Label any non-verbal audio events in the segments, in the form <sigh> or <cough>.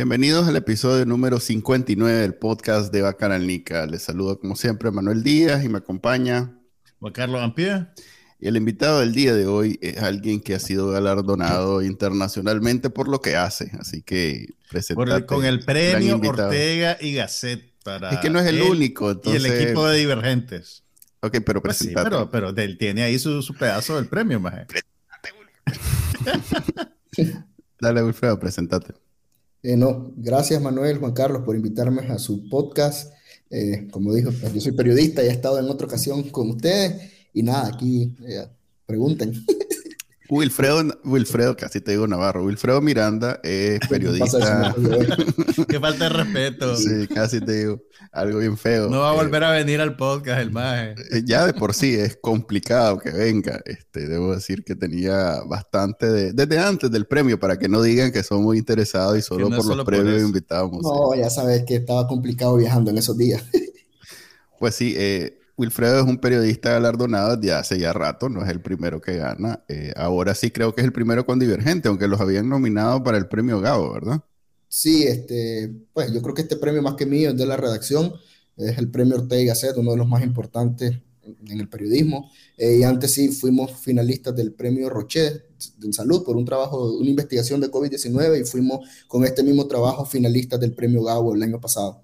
Bienvenidos al episodio número 59 del podcast de Bacanalnica. Les saludo como siempre Manuel Díaz y me acompaña Juan Carlos Ampie. Y el invitado del día de hoy es alguien que ha sido galardonado internacionalmente por lo que hace. Así que presentate. con el premio Ortega y Gasset para. Es que no es el único. Y el equipo de Divergentes. Ok, pero pues pero, pero él tiene ahí su, pedazo del premio, maje. <laughs> Dale, Wilfredo, presentate. Eh, no, gracias Manuel, Juan Carlos, por invitarme a su podcast. Eh, como dijo, pues, yo soy periodista y he estado en otra ocasión con ustedes. Y nada, aquí eh, pregunten. <laughs> Wilfredo, Wilfredo, casi te digo Navarro, Wilfredo Miranda es <laughs> periodista. <laughs> Qué falta de respeto. Sí, casi te digo algo bien feo. No va a volver a venir al podcast el maje. Eh, ya de por sí es complicado que venga. Este, debo decir que tenía bastante de, desde antes del premio, para que no digan que somos muy interesados y solo por los premios invitamos. No, ya sabes que estaba complicado viajando en esos días. Pues sí, eh, Wilfredo es un periodista galardonado desde hace ya rato, no es el primero que gana. Eh, ahora sí creo que es el primero con Divergente, aunque los habían nominado para el premio Gabo, ¿verdad? Sí, este, pues yo creo que este premio más que mío es de la redacción, es el premio Ortega y Gasset, uno de los más importantes en el periodismo. Eh, y antes sí fuimos finalistas del premio Rocher en salud por un trabajo, una investigación de COVID-19 y fuimos con este mismo trabajo finalistas del premio Gabo el año pasado.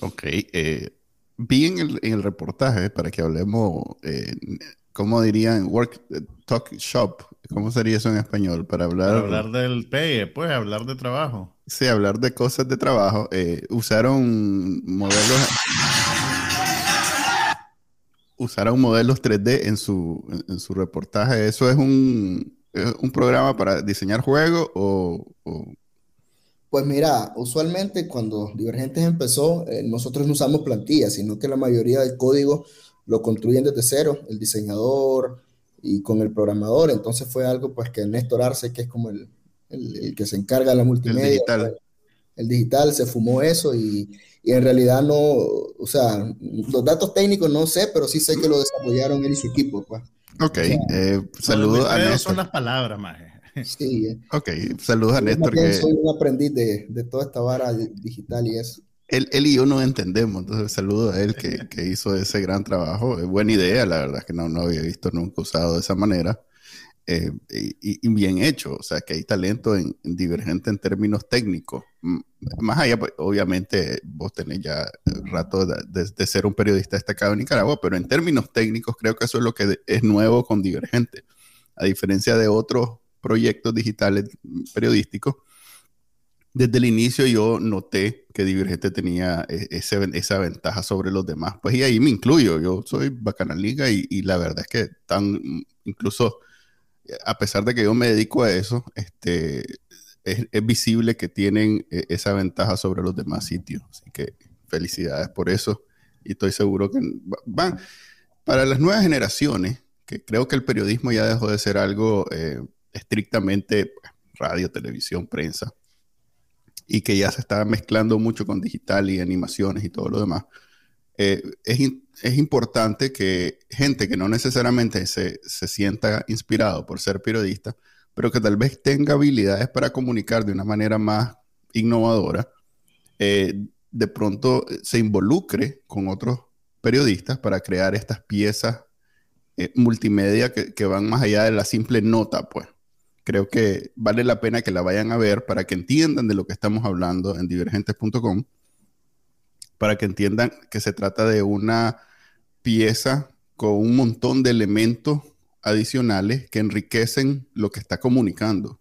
Ok, eh, vi en el, reportaje, para que hablemos, eh, ¿cómo dirían? Work Talk Shop. ¿Cómo sería eso en español? Para hablar, hablar del pegue, pues, hablar de trabajo. Sí, hablar de cosas de trabajo. Eh, usaron modelos. usaron modelos 3D en su, en su reportaje. ¿Eso es un, un programa para diseñar juegos o, pues mira, usualmente cuando Divergentes empezó, eh, nosotros no usamos plantillas, sino que la mayoría del código lo construyen desde cero, el diseñador y con el programador. Entonces fue algo pues que Néstor Arce, que es como el, que se encarga de la multimedia, el digital. Pues, el digital se fumó eso y, en realidad no, o sea, los datos técnicos no sé, pero sí sé que lo desarrollaron él y su equipo. Pues. Ok, eh, saludos a Néstor. son las palabras, Maje. Sí. Eh. Ok, saludos a Néstor. Que... Soy un aprendiz de, de, toda esta vara digital y eso. Él, él, y yo nos entendemos, entonces saludo a él que, que, hizo ese gran trabajo. Es buena idea, la verdad, que no, no había visto nunca usado de esa manera. Eh, y, bien hecho, o sea, que hay talento en, divergente en términos técnicos. Más allá, pues, obviamente, vos tenés ya rato de, de, ser un periodista destacado en Nicaragua, pero en términos técnicos creo que eso es lo que es nuevo con divergente. A diferencia de otros proyectos digitales periodísticos, desde el inicio yo noté que Divergente tenía e, esa ventaja sobre los demás. Pues y ahí me incluyo, yo soy Bacana Liga y, la verdad es que tan, incluso a pesar de que yo me dedico a eso, este, es, visible que tienen e, esa ventaja sobre los demás sitios. Así que felicidades por eso y estoy seguro que van para las nuevas generaciones, que creo que el periodismo ya dejó de ser algo... Eh, estrictamente pues, radio, televisión, prensa, y que ya se está mezclando mucho con digital y animaciones y todo lo demás, eh, es, es, importante que gente que no necesariamente se, se, sienta inspirado por ser periodista, pero que tal vez tenga habilidades para comunicar de una manera más innovadora, eh, de pronto se involucre con otros periodistas para crear estas piezas eh, multimedia que, que, van más allá de la simple nota, pues creo que vale la pena que la vayan a ver para que entiendan de lo que estamos hablando en divergentes.com, para que entiendan que se trata de una pieza con un montón de elementos adicionales que enriquecen lo que está comunicando.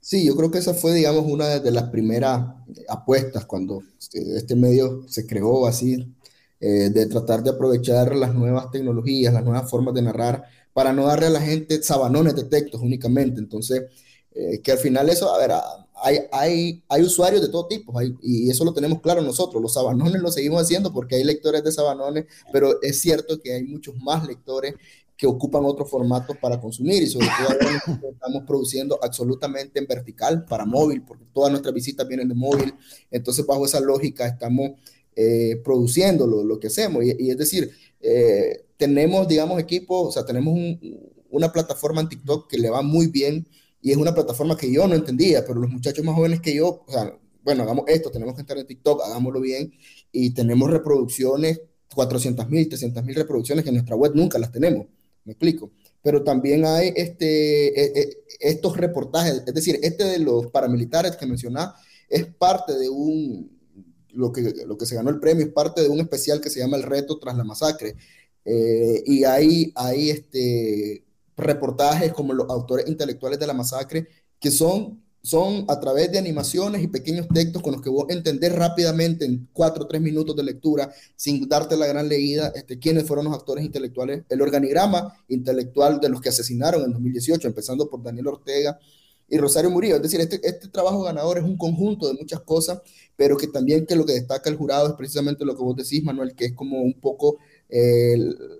Sí, yo creo que esa fue, digamos, una de las primeras apuestas cuando este medio se creó así, eh, de tratar de aprovechar las nuevas tecnologías, las nuevas formas de narrar para no darle a la gente sabanones de textos únicamente. Entonces, eh, que al final eso, a ver, hay, hay, hay usuarios de todo tipo, y eso lo tenemos claro nosotros, los sabanones lo seguimos haciendo porque hay lectores de sabanones, pero es cierto que hay muchos más lectores que ocupan otros formatos para consumir y sobre todo ahora estamos produciendo absolutamente en vertical para móvil, porque todas nuestras visitas vienen de móvil, entonces bajo esa lógica estamos eh, produciendo lo, que hacemos. Y, es decir, eh, tenemos, digamos, equipos, o sea, tenemos una plataforma en TikTok que le va muy bien y es una plataforma que yo no entendía, pero los muchachos más jóvenes que yo, o sea, bueno, hagamos esto, tenemos que estar en TikTok, hagámoslo bien y tenemos reproducciones, 400 mil, 300 mil reproducciones que en nuestra web nunca las tenemos me explico. Pero también hay este, e, e, estos reportajes, es decir, este de los paramilitares que mencionaba es parte de un, lo que, lo que se ganó el premio, es parte de un especial que se llama El Reto tras la Masacre. Eh, y hay, hay este, reportajes como los autores intelectuales de la masacre que son son a través de animaciones y pequeños textos con los que vos entender rápidamente en cuatro o tres minutos de lectura, sin darte la gran leída, este, quiénes fueron los actores intelectuales, el organigrama intelectual de los que asesinaron en 2018, empezando por Daniel Ortega y Rosario Murillo. Es decir, este, este trabajo ganador es un conjunto de muchas cosas, pero que también que lo que destaca el jurado es precisamente lo que vos decís, Manuel, que es como un poco eh,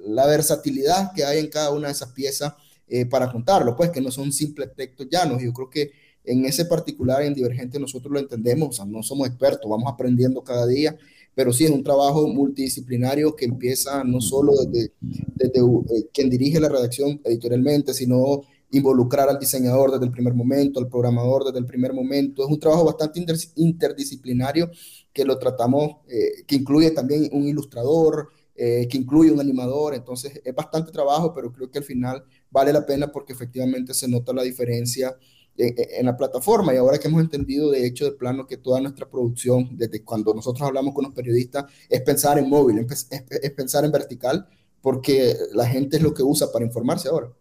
la versatilidad que hay en cada una de esas piezas eh, para contarlo, pues que no son simples textos llanos. Yo creo que en ese particular, en Divergente, nosotros lo entendemos, o sea, no somos expertos, vamos aprendiendo cada día, pero sí es un trabajo multidisciplinario que empieza no solo desde, desde eh, quien dirige la redacción editorialmente, sino involucrar al diseñador desde el primer momento, al programador desde el primer momento. Es un trabajo bastante interdisciplinario que lo tratamos, eh, que incluye también un ilustrador, eh, que incluye un animador, entonces es bastante trabajo, pero creo que al final vale la pena porque efectivamente se nota la diferencia en, la plataforma. Y ahora que hemos entendido, de hecho, de plano, que toda nuestra producción, desde cuando nosotros hablamos con los periodistas, es pensar en móvil, es, pensar en vertical, porque la gente es lo que usa para informarse ahora.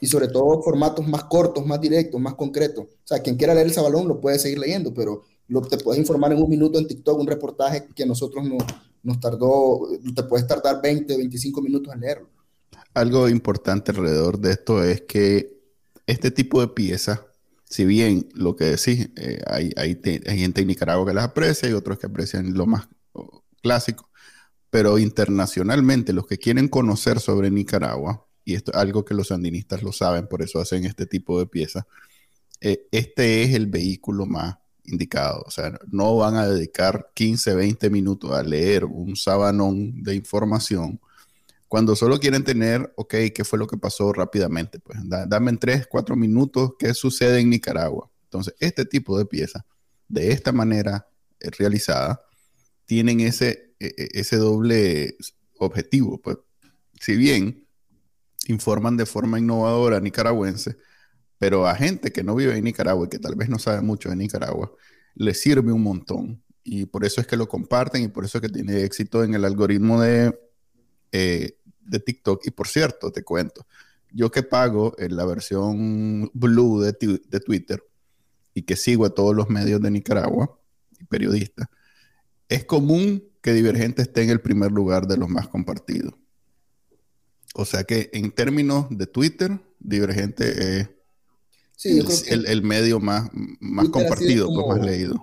Y sobre todo formatos más cortos, más directos, más concretos. O sea, quien quiera leer el Sabalón lo puede seguir leyendo, pero lo, te puedes informar en un minuto en TikTok, un reportaje que nosotros no, nos tardó, te puedes tardar 20, 25 minutos en leerlo. Algo importante alrededor de esto es que este tipo de piezas si bien lo que decís, eh, hay, hay, gente en Nicaragua que las aprecia y otros que aprecian lo más clásico, pero internacionalmente los que quieren conocer sobre Nicaragua, y esto es algo que los sandinistas lo saben, por eso hacen este tipo de piezas, eh, este es el vehículo más indicado. O sea, no van a dedicar 15, 20 minutos a leer un sabanón de información cuando solo quieren tener, ok, ¿qué fue lo que pasó rápidamente? Pues dame en tres, cuatro minutos qué sucede en Nicaragua. Entonces, este tipo de piezas, de esta manera eh, realizada, tienen ese, e, e, ese doble objetivo. Pues, si bien informan de forma innovadora nicaragüense, pero a gente que no vive en Nicaragua y que tal vez no sabe mucho de Nicaragua, le sirve un montón. Y por eso es que lo comparten y por eso es que tiene éxito en el algoritmo de, eh, de TikTok. Y por cierto, te cuento, yo que pago en la versión blue de, de Twitter y que sigo a todos los medios de Nicaragua y periodistas, es común que Divergente esté en el primer lugar de los más compartidos. O sea que en términos de Twitter, Divergente es el, medio más, más compartido, pues, más leído.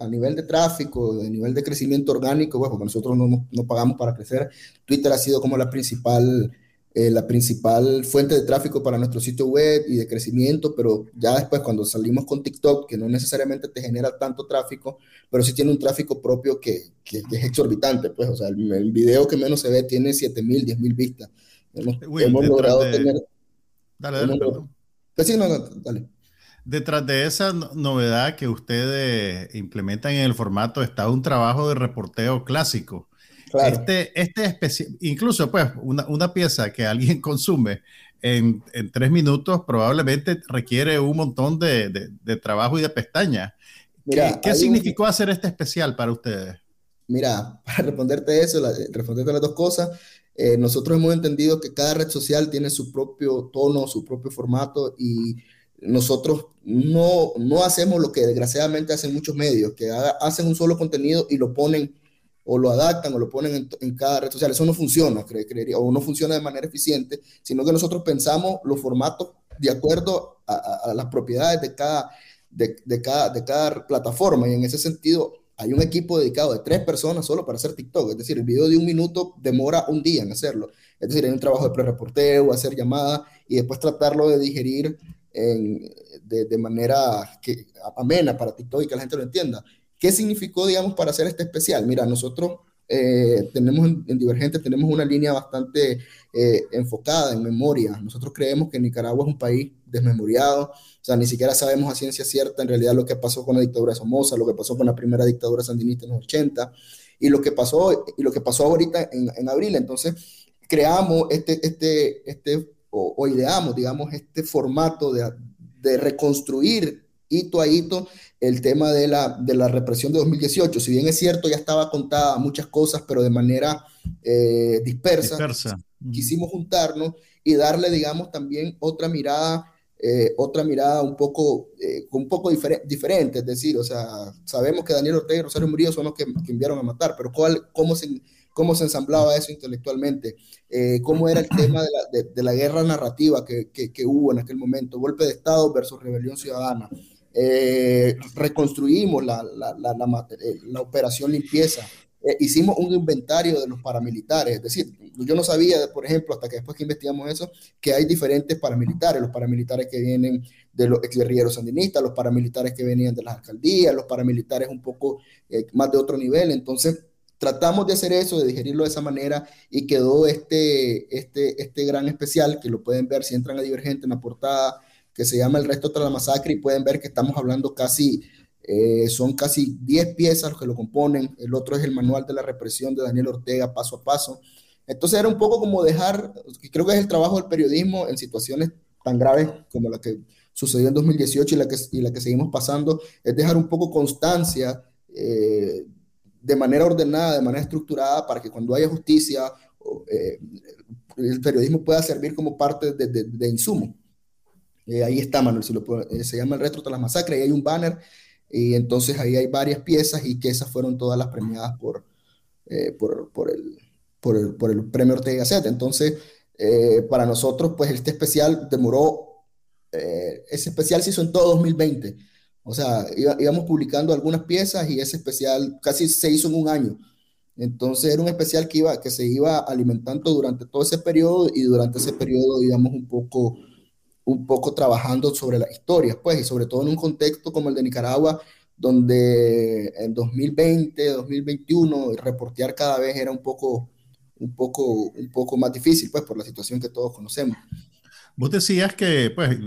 a nivel de tráfico, a nivel de crecimiento orgánico, bueno, porque nosotros no, no, pagamos para crecer, Twitter ha sido como la principal, eh, la principal fuente de tráfico para nuestro sitio web y de crecimiento, pero ya después cuando salimos con TikTok, que no necesariamente te genera tanto tráfico, pero sí tiene un tráfico propio que, que, es exorbitante, pues, o sea, el, video que menos se ve tiene 7.000, 10.000 vistas. Hemos, hemos logrado tener... Dale, dale, perdón pues Detrás de esa novedad que ustedes implementan en el formato está un trabajo de reporteo clásico. Este, este incluso pues una, pieza que alguien <laughs> consume en, tres minutos probablemente requiere un montón de, trabajo y de pestañas. ¿Qué, significó hacer este especial para ustedes? Mira, <laughs> para responderte eso, responderte las dos cosas, eh, nosotros hemos entendido que cada red social tiene su propio tono, su propio formato y nosotros no, no hacemos lo que desgraciadamente hacen muchos medios, que hacen un solo contenido y lo ponen o lo adaptan o lo ponen en, cada red social. Eso no funciona, creería, o no funciona de manera eficiente, sino que nosotros pensamos los formatos de acuerdo a, las propiedades de cada, de, cada, de cada plataforma. Y en ese sentido, hay un equipo dedicado de tres personas solo para hacer TikTok. Es decir, el video de un minuto demora un día en hacerlo. Es decir, hay un trabajo de pre-reporteo, hacer llamadas y después tratarlo de digerir de, de, manera que, amena para TikTok y que la gente lo entienda. ¿Qué significó, digamos, para hacer este especial? Mira, nosotros eh, tenemos en, Divergente tenemos una línea bastante eh, enfocada en memoria. Nosotros creemos que Nicaragua es un país desmemoriado, o sea, ni siquiera sabemos a ciencia cierta en realidad lo que pasó con la dictadura de Somoza, lo que pasó con la primera dictadura sandinista en los 80 y lo que pasó, y lo que pasó ahorita en, abril. Entonces, creamos este, este, este o, o ideamos, digamos, este formato de, de reconstruir hito a hito el tema de la, de la represión de 2018. Si bien es cierto, ya estaba contada muchas cosas, pero de manera eh, dispersa, quisimos juntarnos y darle, digamos, también otra mirada, eh, otra mirada un poco, eh, un poco diferente. Es decir, o sea, sabemos que Daniel Ortega y Rosario Murillo son los que, que enviaron a matar, pero ¿cuál, cómo, se, cómo se ensamblaba eso intelectualmente? ¿Cómo era el <clears throat> tema de la, de, la guerra narrativa que, que, que hubo en aquel momento? Golpe de Estado versus rebelión ciudadana. Eh, reconstruimos la, la, la, la, operación limpieza, eh, hicimos un inventario de los paramilitares, es decir, yo no sabía, por ejemplo, hasta que después que investigamos eso, que hay diferentes paramilitares, los paramilitares que vienen de los exguerrilleros sandinistas, los paramilitares que venían de las alcaldías, los paramilitares un poco eh, más de otro nivel, entonces tratamos de hacer eso, de digerirlo de esa manera y quedó este, este, este gran especial que lo pueden ver si entran a Divergente en la portada que se llama El resto tras la masacre y pueden ver que estamos hablando casi, eh, son casi 10 piezas los que lo componen. El otro es el manual de la represión de Daniel Ortega paso a paso. Entonces era un poco como dejar, creo que es el trabajo del periodismo en situaciones tan graves como la que sucedió en 2018 y la que, y la que seguimos pasando, es dejar un poco constancia eh, de manera ordenada, de manera estructurada, para que cuando haya justicia, eh, el periodismo pueda servir como parte de, de, de insumo. Eh, ahí está, Manuel, si eh, se llama El Retro de las Masacres, y hay un banner, y entonces ahí hay varias piezas y que esas fueron todas las premiadas por, eh, por, el, por, el, por, el, premio Ortega Set. Entonces, para nosotros, pues este especial demoró, ese especial se hizo en todo 2020. O sea, íbamos publicando algunas piezas y ese especial casi se hizo en un año. Entonces era un especial que, iba, que se iba alimentando durante todo ese periodo y durante ese periodo íbamos un poco un poco trabajando sobre las historias, pues, y sobre todo en un contexto como el de Nicaragua, donde en 2020, 2021, reportear cada vez era un poco, un poco, un poco más difícil, pues, por la situación que todos conocemos. Vos decías que, pues,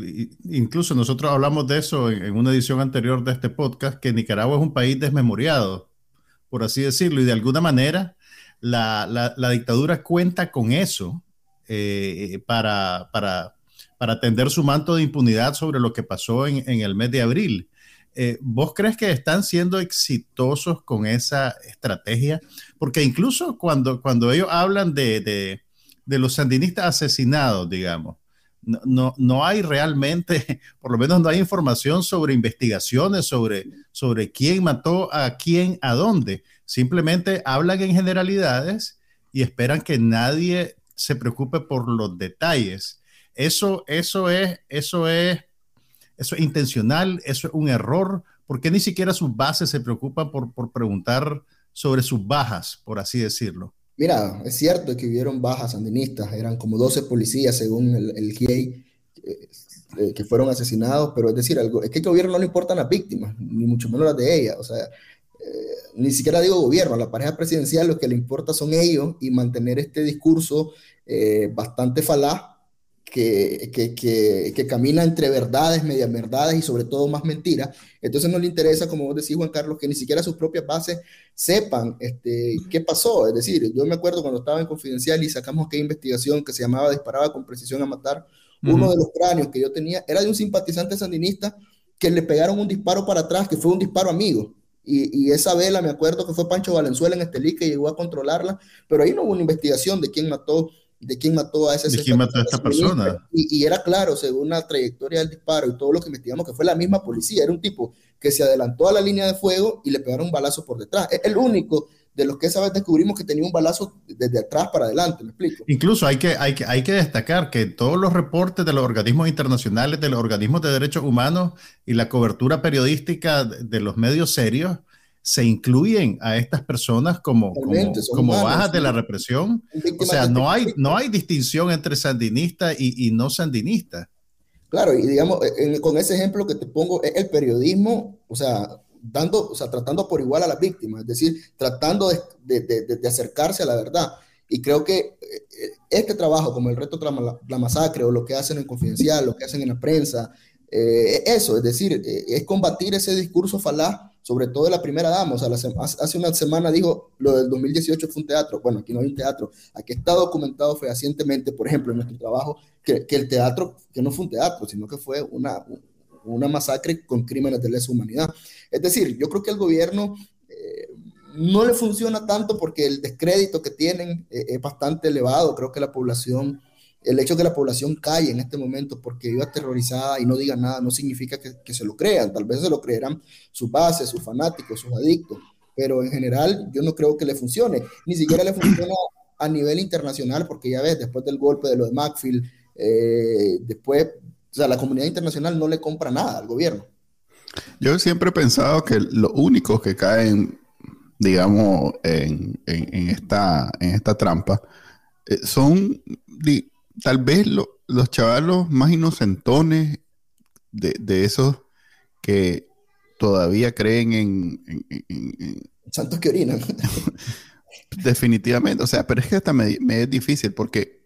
incluso nosotros hablamos de eso en, una edición anterior de este podcast, que Nicaragua es un país desmemoriado, por así decirlo, y de alguna manera la, la, dictadura cuenta con eso eh, para, para, para atender su manto de impunidad sobre lo que pasó en, el mes de abril. Eh, ¿Vos crees que están siendo exitosos con esa estrategia? Porque incluso cuando, cuando ellos hablan de, los sandinistas asesinados, digamos, no, no, hay realmente, <laughs> por lo menos no hay información sobre investigaciones, sobre, sobre quién mató a quién, a dónde. Simplemente hablan en generalidades y esperan que nadie se preocupe por los detalles. Eso, eso, es, eso, es, eso es intencional, eso es un error. ¿Por qué ni siquiera sus bases se preocupan por, por preguntar sobre sus bajas, por así decirlo? Mira, es cierto que hubieron bajas sandinistas, eran como 12 policías según el, el GIEI eh, eh, que fueron asesinados, pero es decir, algo, es que al gobierno no le importan las víctimas, ni mucho menos las de ella, o sea, eh, ni siquiera digo gobierno, a la pareja presidencial lo que le importa son ellos y mantener este discurso bastante falaz que, que, que, camina entre verdades, medias verdades y sobre todo más mentiras. Entonces no le interesa, como vos decís, Juan Carlos, que ni siquiera sus propias bases sepan este, qué pasó. Es decir, yo me acuerdo cuando estaba en Confidencial y sacamos aquella investigación que se llamaba Disparaba con precisión a matar, uno de los cráneos que yo tenía era de un simpatizante sandinista que le pegaron un disparo para atrás, que fue un disparo amigo. Y, y, esa vela, me acuerdo que fue Pancho Valenzuela en Estelí que llegó a controlarla, pero ahí no hubo una investigación de quién mató de quién mató a ese ¿De quién mató a esta persona? Y, y, era claro, según la trayectoria del disparo y todo lo que investigamos, que fue la misma policía. Era un tipo que se adelantó a la línea de fuego y le pegaron un balazo por detrás. Es el único de los que esa vez descubrimos que tenía un balazo desde atrás para adelante, ¿me explico? Incluso hay que, hay que, hay que destacar que todos los reportes de los organismos internacionales, de los organismos de derechos humanos y la cobertura periodística de los medios serios, se incluyen a estas personas como, como, bajas de la represión. O sea, no hay, no hay distinción entre sandinista y, y no sandinista. Claro, y digamos, con ese ejemplo que te pongo, es el periodismo, o sea, dando, o sea, tratando por igual a las víctimas, es decir, tratando de, de, de, acercarse a la verdad. Y creo que eh, este trabajo, como el reto la, la masacre o lo que hacen en Confidencial, lo que hacen en la prensa, eh, eso, es decir, eh, es combatir ese discurso falaz sobre todo de la primera dama. O sea, hace una semana dijo lo del 2018 fue un teatro. Bueno, aquí no hay un teatro. Aquí está documentado fehacientemente, por ejemplo, en nuestro trabajo, que, que el teatro, que no fue un teatro, sino que fue una, una masacre con crímenes de lesa humanidad. Es decir, yo creo que el gobierno eh, no le funciona tanto porque el descrédito que tienen eh, es bastante elevado. Creo que la población el hecho de que la población calle en este momento porque viva aterrorizada y no diga nada no significa que, se lo crean, tal vez se lo creerán sus bases, sus fanáticos, sus adictos, pero en general yo no creo que le funcione, ni siquiera le funciona a nivel internacional porque ya ves, después del golpe de lo de Macfield, eh, después, o sea, la comunidad internacional no le compra nada al gobierno. Yo siempre he pensado que los únicos que caen, digamos, en, esta, en esta trampa, eh, son tal vez los chavalos más inocentones de, esos que todavía creen en... Santos que orinan. <laughs> Definitivamente, o sea, pero es que hasta me, es difícil porque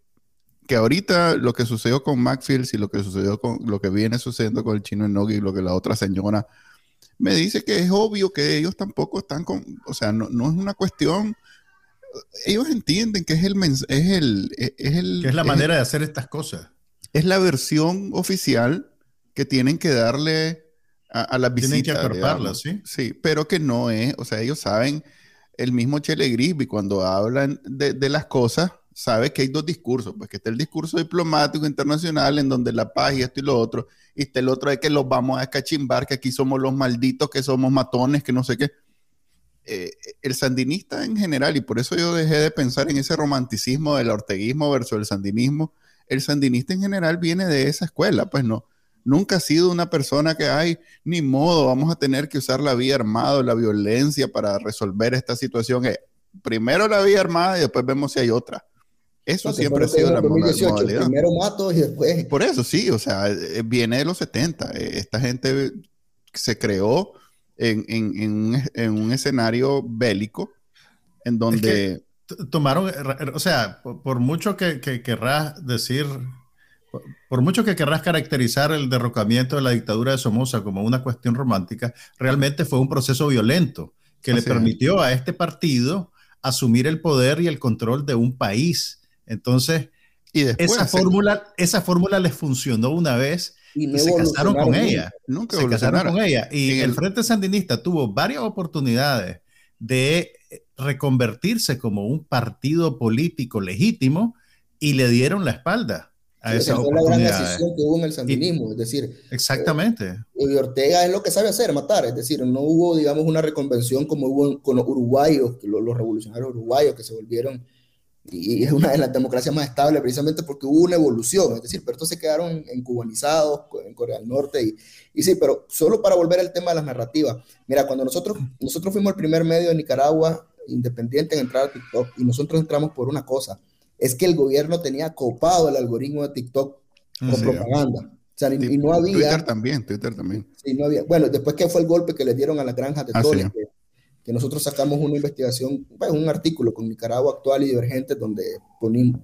que ahorita lo que sucedió con Maxfield y lo que sucedió con lo que viene sucediendo con el chino Enogi y lo que la otra señora me dice que es obvio que ellos tampoco están con, o sea, no, no es una cuestión ellos entienden que es el es el es el que es la manera de hacer estas cosas. Es la versión oficial que tienen que darle a, la visita. Tienen que acordarla, ¿sí? Sí, pero que no es, o sea, ellos saben, el mismo Chele Grisby cuando hablan de, de, las cosas, sabe que hay dos discursos, pues que está el discurso diplomático internacional en donde la paz y esto y lo otro, y está el otro de que los vamos a escachimbar, que aquí somos los malditos, que somos matones, que no sé qué. Eh, el sandinista en general, y por eso yo dejé de pensar en ese romanticismo del orteguismo versus el sandinismo, el sandinista en general viene de esa escuela, pues no, nunca ha sido una persona que hay, ni modo, vamos a tener que usar la vía armada, la violencia para resolver esta situación. Eh, primero la vía armada y después vemos si hay otra. Eso siempre ha sido la modalidad. Primero mato y después. Por eso sí, o sea, eh, viene de los 70. Esta gente se creó en, un, escenario bélico en donde... tomaron, o sea, por, mucho que, querrás decir, por, mucho que querrás caracterizar el derrocamiento de la dictadura de Somoza como una cuestión romántica, realmente fue un proceso violento que le permitió a este partido asumir el poder y el control de un país. Entonces, y esa fórmula, esa fórmula les funcionó una vez y, se casaron con ella. Nunca se casaron con ella. Y el, Frente Sandinista tuvo varias oportunidades de reconvertirse como un partido político legítimo y le dieron la espalda a esa oportunidad. la gran decisión que hubo en el sandinismo, es decir, exactamente. Eh, y Ortega es lo que sabe hacer, matar, es decir, no hubo, digamos, una reconvención como hubo con los uruguayos, los revolucionarios uruguayos que se volvieron y es una de las democracias más estables precisamente porque hubo una evolución, es decir, pero estos se quedaron encubanizados en Corea del Norte y, y sí, pero solo para volver al tema de las narrativas, mira, cuando nosotros, nosotros fuimos el primer medio de Nicaragua independiente en entrar a TikTok y nosotros entramos por una cosa, es que el gobierno tenía copado el algoritmo de TikTok con propaganda. O sea, y, no había... Twitter también, Twitter también. Sí, no había. Bueno, después que fue el golpe que le dieron a las granjas de ah, que nosotros sacamos una investigación, pues, un artículo con Nicaragua actual y divergente donde ponimos,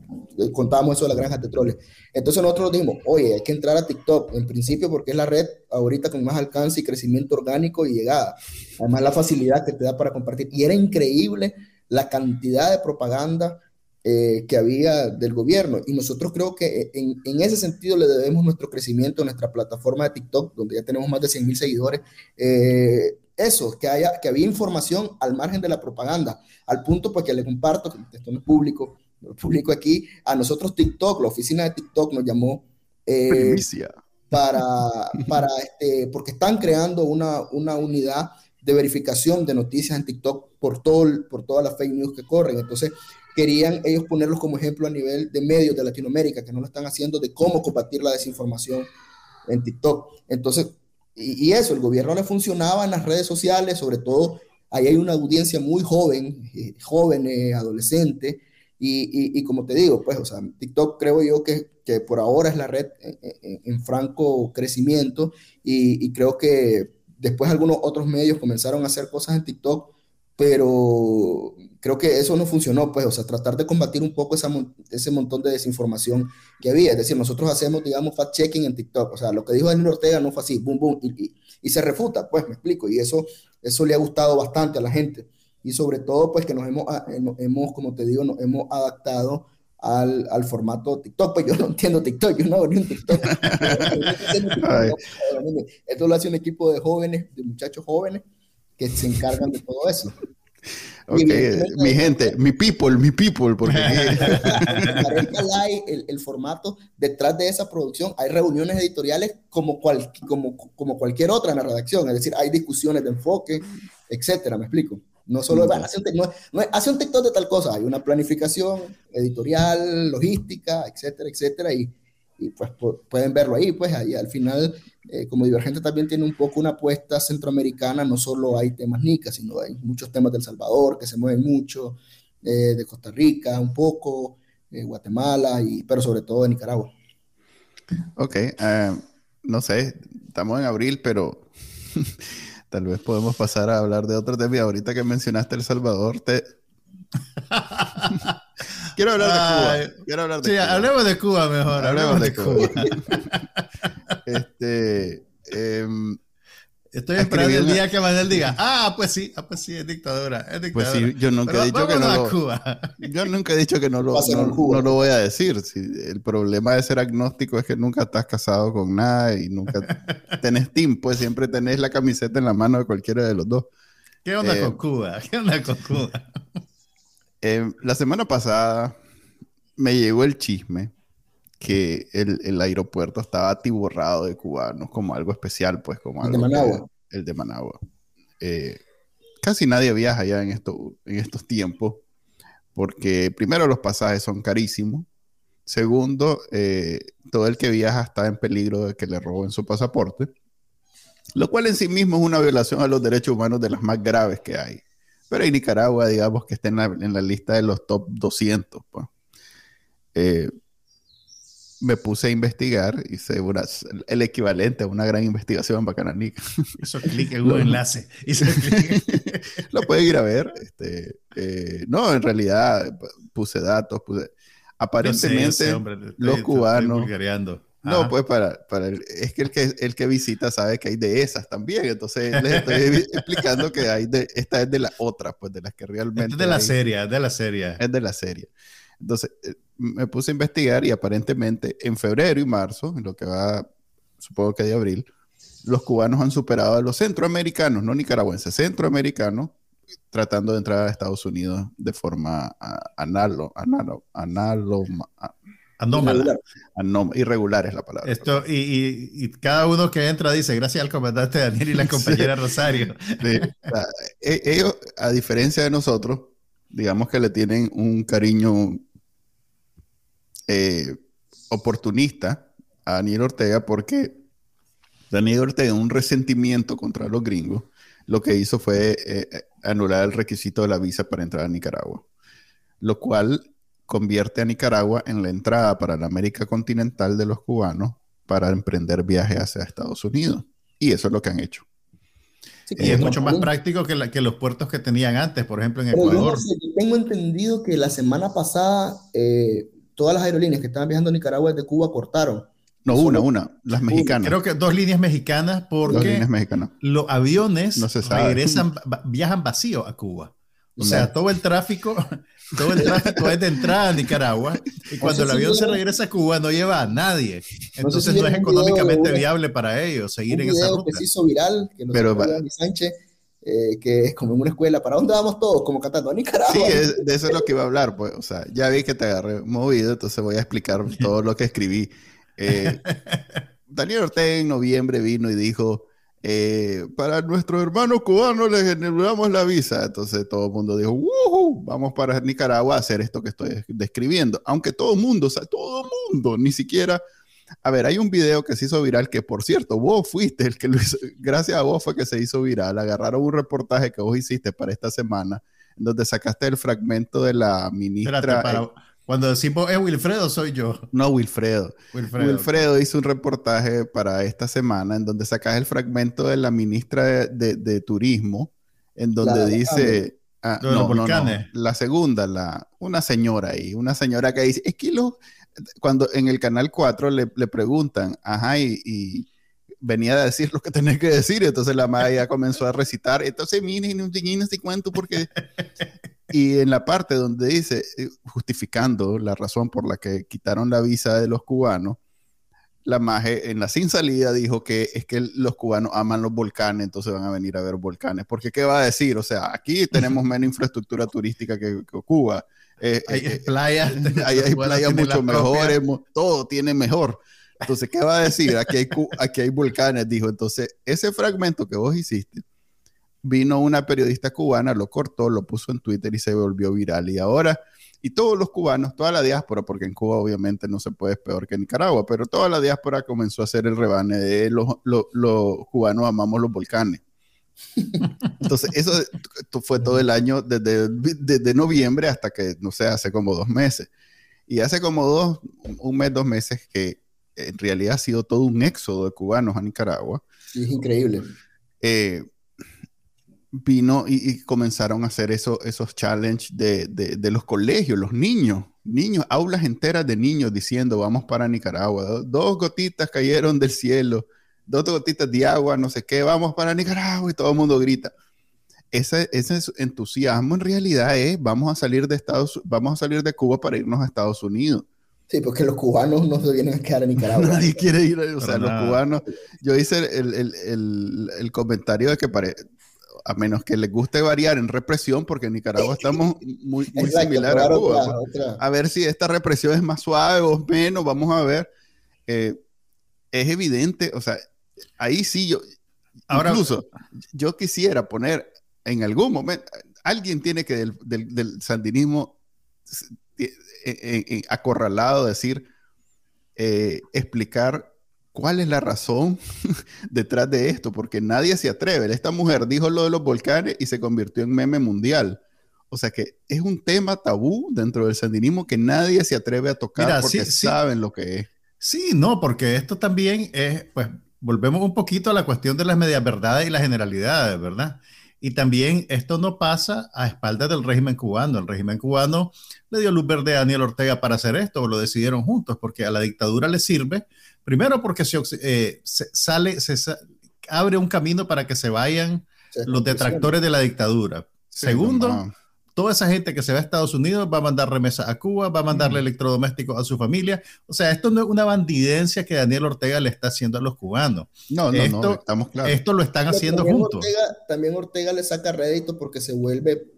contábamos eso de la granja de troles. Entonces nosotros dijimos, oye, hay que entrar a TikTok, en principio porque es la red ahorita con más alcance y crecimiento orgánico y llegada. Además la facilidad que te da para compartir. Y era increíble la cantidad de propaganda eh, que había del gobierno. Y nosotros creo que en, en, ese sentido le debemos nuestro crecimiento nuestra plataforma de TikTok, donde ya tenemos más de 100 mil seguidores. Eh, eso, que, haya, que había información al margen de la propaganda, al punto pues que le comparto, que esto no es público, lo público aquí, a nosotros TikTok, la oficina de TikTok nos llamó eh, para, <laughs> para este, porque están creando una, una unidad de verificación de noticias en TikTok por, todo, por todas las fake news que corren. Entonces, querían ellos ponerlos como ejemplo a nivel de medios de Latinoamérica, que no lo están haciendo, de cómo combatir la desinformación en TikTok. Entonces, y, eso, el gobierno le funcionaba en las redes sociales, sobre todo, ahí hay una audiencia muy joven, eh, jóvenes, adolescentes, y, como te digo, pues, o sea, TikTok creo yo que, que por ahora es la red en, en franco crecimiento y, creo que después algunos otros medios comenzaron a hacer cosas en TikTok pero creo que eso no funcionó, pues, o sea, tratar de combatir un poco esa, ese montón de desinformación que había. Es decir, nosotros hacemos, digamos, fact-checking en TikTok, o sea, lo que dijo Daniel Ortega no fue así, boom, boom, y, y, se refuta, pues, me explico, y eso, eso le ha gustado bastante a la gente. Y sobre todo, pues, que nos hemos, ah, eh, hemos como te digo, nos hemos adaptado al, al, formato TikTok. Pues yo no entiendo TikTok, yo no hago ni un TikTok. <laughs> Esto lo hace un equipo de jóvenes, de muchachos jóvenes, que se encargan de todo eso. <laughs> Ok, mi gente, mi people, mi people, porque <laughs> el, el, formato detrás de esa producción hay reuniones editoriales como, cual, como, como cualquier otra en la redacción, es decir, hay discusiones de enfoque, etcétera, me explico. No solo hace, un, no, no, hace un TikTok de tal cosa, hay una planificación editorial, logística, etcétera, etcétera, y, y pues pueden verlo ahí, pues ahí al final, eh, como Divergente también tiene un poco una apuesta centroamericana, no solo hay temas NICA, sino hay muchos temas del Salvador que se mueven mucho, eh, de Costa Rica un poco, eh, Guatemala, y, pero sobre todo de Nicaragua. Ok, no sé, estamos en abril, pero <laughs> tal vez podemos pasar a hablar de otro tema. Ahorita que mencionaste El Salvador, te... <laughs> Quiero hablar de Cuba. Quiero hablar de sí, hablemos de Cuba mejor. Hablemos, de, Cuba. <laughs> este, em, Estoy esperando el día que Manuel diga, ah, pues sí, ah, pues sí, es dictadura, es dictadura. Pues sí, yo nunca he dicho que no lo, Cuba. Yo nunca he dicho que no lo, no, lo voy a decir. Si el problema de ser agnóstico es que nunca estás casado con nada y nunca <laughs> tenés team, pues siempre tenés la camiseta en la mano de cualquiera de los dos. ¿Qué onda eh, con Cuba? ¿Qué onda con Cuba? Eh, la semana pasada me llegó el chisme que el, aeropuerto estaba atiborrado de cubanos como algo especial, pues como algo... El de Managua. el de Managua. Eh, casi nadie viaja ya en, esto, en estos tiempos porque primero los pasajes son carísimos. Segundo, eh, todo el que viaja está en peligro de que le roben su pasaporte, lo cual en sí mismo es una violación a los derechos humanos de las más graves que hay. Pero en Nicaragua, digamos que está en la, lista de los top 200. Pues. Eh, me puse a investigar, hice el equivalente a una gran investigación Bacananica. Eso clique en <laughs> un enlace. <laughs> Lo pueden ir a ver. Este, eh, no, en realidad puse datos, puse... Aparentemente, los cubanos... No, pues para, para el, es que el, que el que visita sabe que hay de esas también, entonces les estoy <laughs> <laughs> explicando que hay de, esta es de las otras, pues de las que realmente... es de la serie, es de la serie. Es de la serie. Entonces eh, me puse a investigar y aparentemente en febrero y marzo, en lo que va, supongo que de abril, los cubanos han superado a los centroamericanos, no nicaragüenses, centroamericanos, tratando de entrar a Estados Unidos de forma análoga, análoga, Anómala. irregular es la palabra. Esto, y, cada uno que entra dice, gracias al comandante Daniel y la <laughs> compañera Rosario. <laughs> E, ellos, a diferencia de nosotros, digamos que le tienen un cariño eh, oportunista a Daniel Ortega porque Daniel Ortega, un resentimiento contra los gringos, lo que hizo fue eh, anular el requisito de la visa para entrar a Nicaragua, lo cual convierte a Nicaragua en la entrada para la América continental de los cubanos para emprender viajes hacia Estados Unidos. Y eso es lo que han hecho. y es mucho más práctico que, que, los puertos que tenían antes, por ejemplo, en Ecuador. tengo entendido que la semana pasada eh, todas las aerolíneas que estaban viajando a Nicaragua desde Cuba cortaron. No, una, una, las mexicanas. Creo que dos líneas mexicanas porque los aviones regresan, viajan vacíos a Cuba. O sea, todo el tráfico, todo el tráfico es de entrada a Nicaragua y cuando el avión se regresa a Cuba no lleva a nadie. Entonces no, es económicamente viable para ellos seguir en esa ruta. que se hizo viral, que Pero, Sánchez, eh, que es como en una escuela, ¿para dónde vamos todos? Como cantando a Nicaragua. Sí, de eso es lo que iba a hablar, pues, o sea, ya vi que te agarré movido, entonces voy a explicar todo lo que escribí. Eh, <laughs> Daniel Ortega en noviembre vino y dijo, eh, para nuestros hermanos cubanos les generamos la visa. Entonces todo el mundo dijo, vamos para Nicaragua a hacer esto que estoy describiendo. Aunque todo el mundo, o sea, todo el mundo, ni siquiera... A ver, hay un video que se hizo viral que, por cierto, vos fuiste el que lo hizo. Gracias a vos fue que se hizo viral. Agarraron un reportaje que vos hiciste para esta semana, donde sacaste el fragmento de la ministra. Cuando decimos es Wilfredo, soy yo. No, Wilfredo. Wilfredo. hizo un reportaje para esta semana en donde sacas el fragmento de la ministra de, Turismo, en donde dice. Ah, no, no, no, La segunda, la, una señora ahí, una señora que dice, es que cuando en el canal 4 le, preguntan, ajá, y, venía a decir lo que tenía que decir, entonces la madre ya comenzó a recitar, entonces miren, un no sé cuánto, porque y en la parte donde dice, eh, justificando la razón por la que quitaron la visa de los cubanos, la maje en la sin salida dijo que es que los cubanos aman los volcanes, entonces van a venir a ver volcanes. Porque, ¿qué va a decir? O sea, aquí tenemos menos infraestructura turística que, Cuba. Eh, hay eh, playas. <laughs> Hay, playas mucho mejores, todo tiene mejor. Entonces, ¿qué va a decir? Aquí hay, aquí hay volcanes, dijo. Entonces, ese fragmento que vos hiciste, vino una periodista cubana, lo cortó, lo puso en Twitter y se volvió viral. Y ahora, y todos los cubanos, toda la diáspora, porque en Cuba obviamente no se puede peor que en Nicaragua, pero toda la diáspora comenzó a hacer el rebane de los, cubanos amamos los volcanes. <laughs> Entonces, eso fue todo el año, desde, desde noviembre hasta que, no sé, hace como dos meses. Y hace como dos, un mes, dos meses que en realidad ha sido todo un éxodo de cubanos a Nicaragua. Sí, es increíble. Eh, vino y, comenzaron a hacer eso, esos challenges de, los colegios, los niños, niños, aulas enteras de niños diciendo vamos para Nicaragua, dos gotitas cayeron del cielo, dos gotitas de agua, no sé qué, vamos para Nicaragua y todo el mundo grita. Ese, ese entusiasmo en realidad es vamos a salir de Estados, vamos a salir de Cuba para irnos a Estados Unidos. Sí, porque los cubanos no se vienen a quedar en Nicaragua. <laughs> Nadie quiere ir, o sea, los cubanos. Yo hice el, el, el, el comentario de que pare, a menos que les guste variar en represión, porque en Nicaragua estamos muy, muy similar a Cuba. A ver si esta represión es más suave o menos, vamos a ver. Eh, es evidente, o sea, ahí sí yo, Ahora, incluso yo quisiera poner en algún momento, alguien tiene que del, del, sandinismo eh, eh, acorralado decir, explicar ¿Cuál es la razón <laughs> detrás de esto? Porque nadie se atreve. Esta mujer dijo lo de los volcanes y se convirtió en meme mundial. O sea que es un tema tabú dentro del sandinismo que nadie se atreve a tocar porque saben lo que es. Sí, no, porque esto también es, pues, volvemos un poquito a la cuestión de las medias verdades y las generalidades, ¿verdad? Y también esto no pasa a espaldas del régimen cubano. El régimen cubano le dio luz verde a Daniel Ortega para hacer esto, o lo decidieron juntos, porque a la dictadura le sirve Primero porque eh, se, sale, se abre un camino para que se vayan los detractores de la dictadura. Segundo, toda esa gente que se va a Estados Unidos va a mandar remesa a Cuba, va a mandarle electrodomésticos a su familia. O sea, esto no es una bandidencia que Daniel Ortega le está haciendo a los cubanos. No, no, no, estamos claros. Esto lo están haciendo juntos. también Ortega le saca rédito porque se vuelve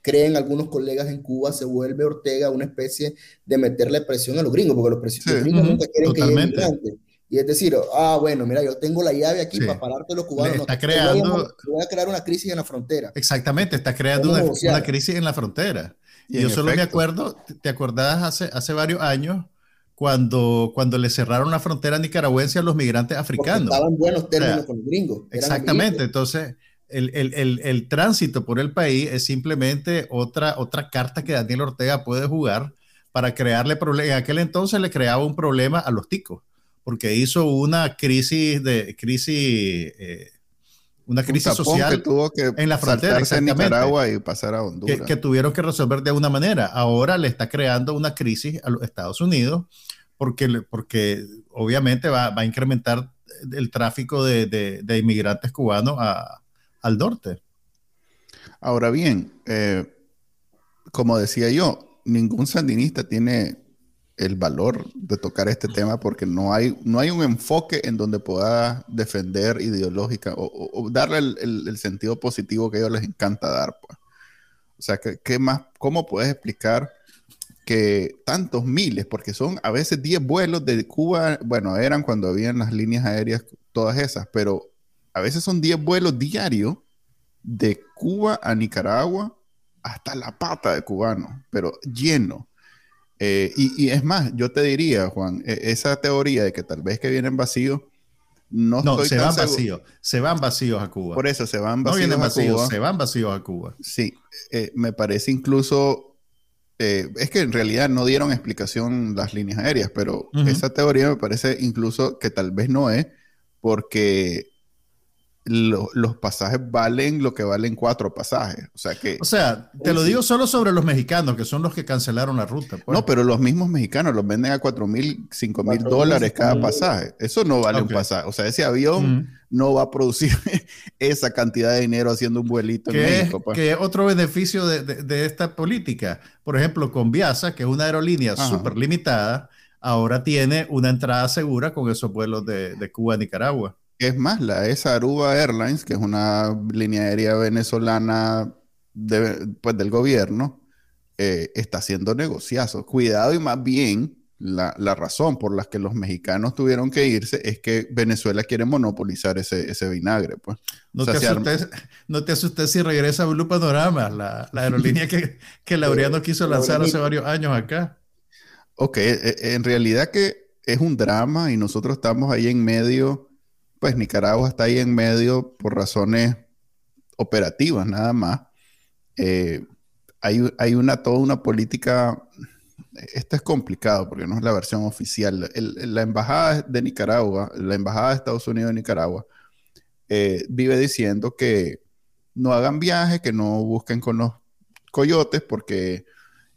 creen algunos colegas en Cuba, se vuelve Ortega una especie de meterle presión a los gringos, porque los, gringos nunca quieren que lleguen Y es decir, ah, bueno, mira, yo tengo la llave aquí para pararte los cubanos. Está creando... Voy a, crear una crisis en la frontera. Exactamente, está creando una, crisis en la frontera. Y, yo solo me acuerdo, ¿te acordás hace, hace varios años? Cuando, cuando le cerraron la frontera nicaragüense a los migrantes africanos. estaban buenos términos con los gringos. Exactamente, entonces el, tránsito por el país es simplemente otra, otra carta que Daniel Ortega puede jugar para crearle problemas. En aquel entonces le creaba un problema a los ticos, porque hizo una crisis de crisis, eh, una crisis social en la frontera en Nicaragua y pasar a Honduras. Que, tuvieron que resolver de alguna manera. Ahora le está creando una crisis a los Estados Unidos porque, porque obviamente va, a incrementar el tráfico de, de inmigrantes cubanos a, al norte. Ahora bien, eh, como decía yo, ningún sandinista tiene el valor de tocar este tema porque no hay, no hay un enfoque en donde pueda defender ideológica o, darle el, sentido positivo que a ellos les encanta dar. Pues. O sea, ¿qué, más, ¿cómo puedes explicar que tantos miles, porque son a veces 10 vuelos de Cuba, bueno, eran cuando habían las líneas aéreas, todas esas, pero a veces son 10 vuelos diarios de Cuba a Nicaragua hasta la pata de cubano, pero lleno. Eh, y, es más, yo te diría, Juan, e, esa teoría de que tal vez que vienen vacíos, no, no se van vacíos, se van vacíos a Cuba. Por eso se van vacíos, a Cuba. Se van vacíos a Cuba. Sí, eh, me parece incluso, eh, es que en realidad no dieron explicación las líneas aéreas, pero esa teoría me parece incluso que tal vez no es, porque los pasajes valen lo que valen cuatro pasajes. O sea que. O sea, te lo digo solo sobre los mexicanos, que son los que cancelaron la ruta. Pues. No, pero los mismos mexicanos los venden a cuatro mil, cinco mil dólares cada pasaje. Eso no vale un pasaje. O sea, ese avión no va a producir <laughs> esa cantidad de dinero haciendo un vuelito en México. Pues. Que otro beneficio de, esta política. Por ejemplo, con Viasa, que es una aerolínea súper limitada, ahora tiene una entrada segura con esos vuelos de, de Cuba a Nicaragua. Es más, la esa Aruba Airlines, que es una línea aérea venezolana pues, del gobierno, eh, está haciendo negociazos. Cuidado y más bien la, razón por la que los mexicanos tuvieron que irse es que Venezuela quiere monopolizar ese, ese vinagre. Pues. No, te asustes, no, te asustes, si regresa Blue Panorama, la, la aerolínea que, que Laureano quiso lanzar hace varios años acá. Ok, e, e, en realidad que es un drama y nosotros estamos ahí en medio pues Nicaragua está ahí en medio por razones operativas nada más. Eh, hay, una, toda una política, esto es complicado porque no es la versión oficial. la embajada de Nicaragua, la embajada de Estados Unidos de Nicaragua, eh, vive diciendo que no hagan viajes, que no busquen con los coyotes porque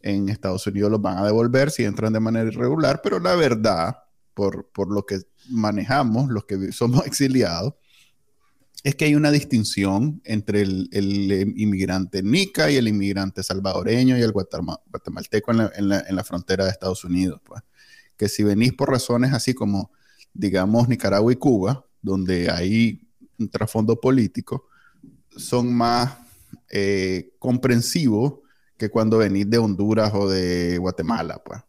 en Estados Unidos los van a devolver si entran de manera irregular, pero la verdad por, lo que manejamos, los que <laughs> somos exiliados, es que hay una distinción entre el, inmigrante nica y el inmigrante salvadoreño y el guatemalteco en la, frontera de Estados Unidos. Pues. Que si venís por razones así como, digamos, Nicaragua y Cuba, donde hay un trasfondo político, son más eh, comprensivos que cuando venís de Honduras o de Guatemala. Pues.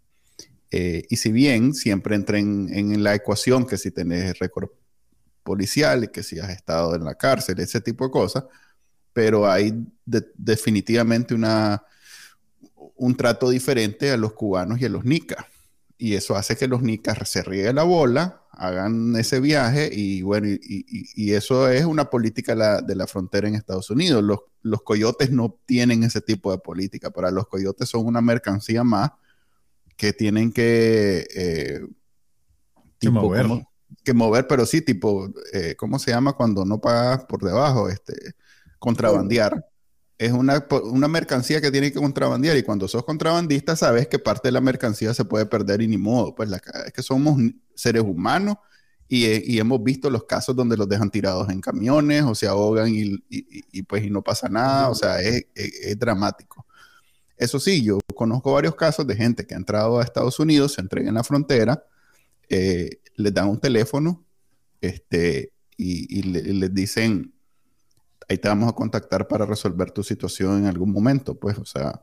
Eh, y si bien siempre entra en, la ecuación que si tenés récord policial, que si has estado en la cárcel, ese tipo de cosas, pero hay definitivamente una, un trato diferente a los cubanos y a los nicas. Y eso hace que los nicas se rieguen la bola, hagan ese viaje y bueno, y, eso es una política de la frontera en Estados Unidos. Los, los coyotes no tienen ese tipo de política. Para los coyotes son una mercancía más que tienen que... Eh, que mover. que mover, pero sí, tipo, eh, ¿cómo se llama cuando no pagas por debajo? Este, contrabandear. Es una, mercancía que tiene que contrabandear y cuando sos contrabandista sabes que parte de la mercancía se puede perder y ni modo. Pues la, es que somos seres humanos y, hemos visto los casos donde los dejan tirados en camiones o se ahogan y, pues y no pasa nada. O sea, es, es dramático. Eso sí, yo conozco varios casos de gente que ha entrado a Estados Unidos, se entrega en la frontera, eh, les dan un teléfono este, y, les dicen, ahí te vamos a contactar para resolver tu situación en algún momento. Pues, o sea,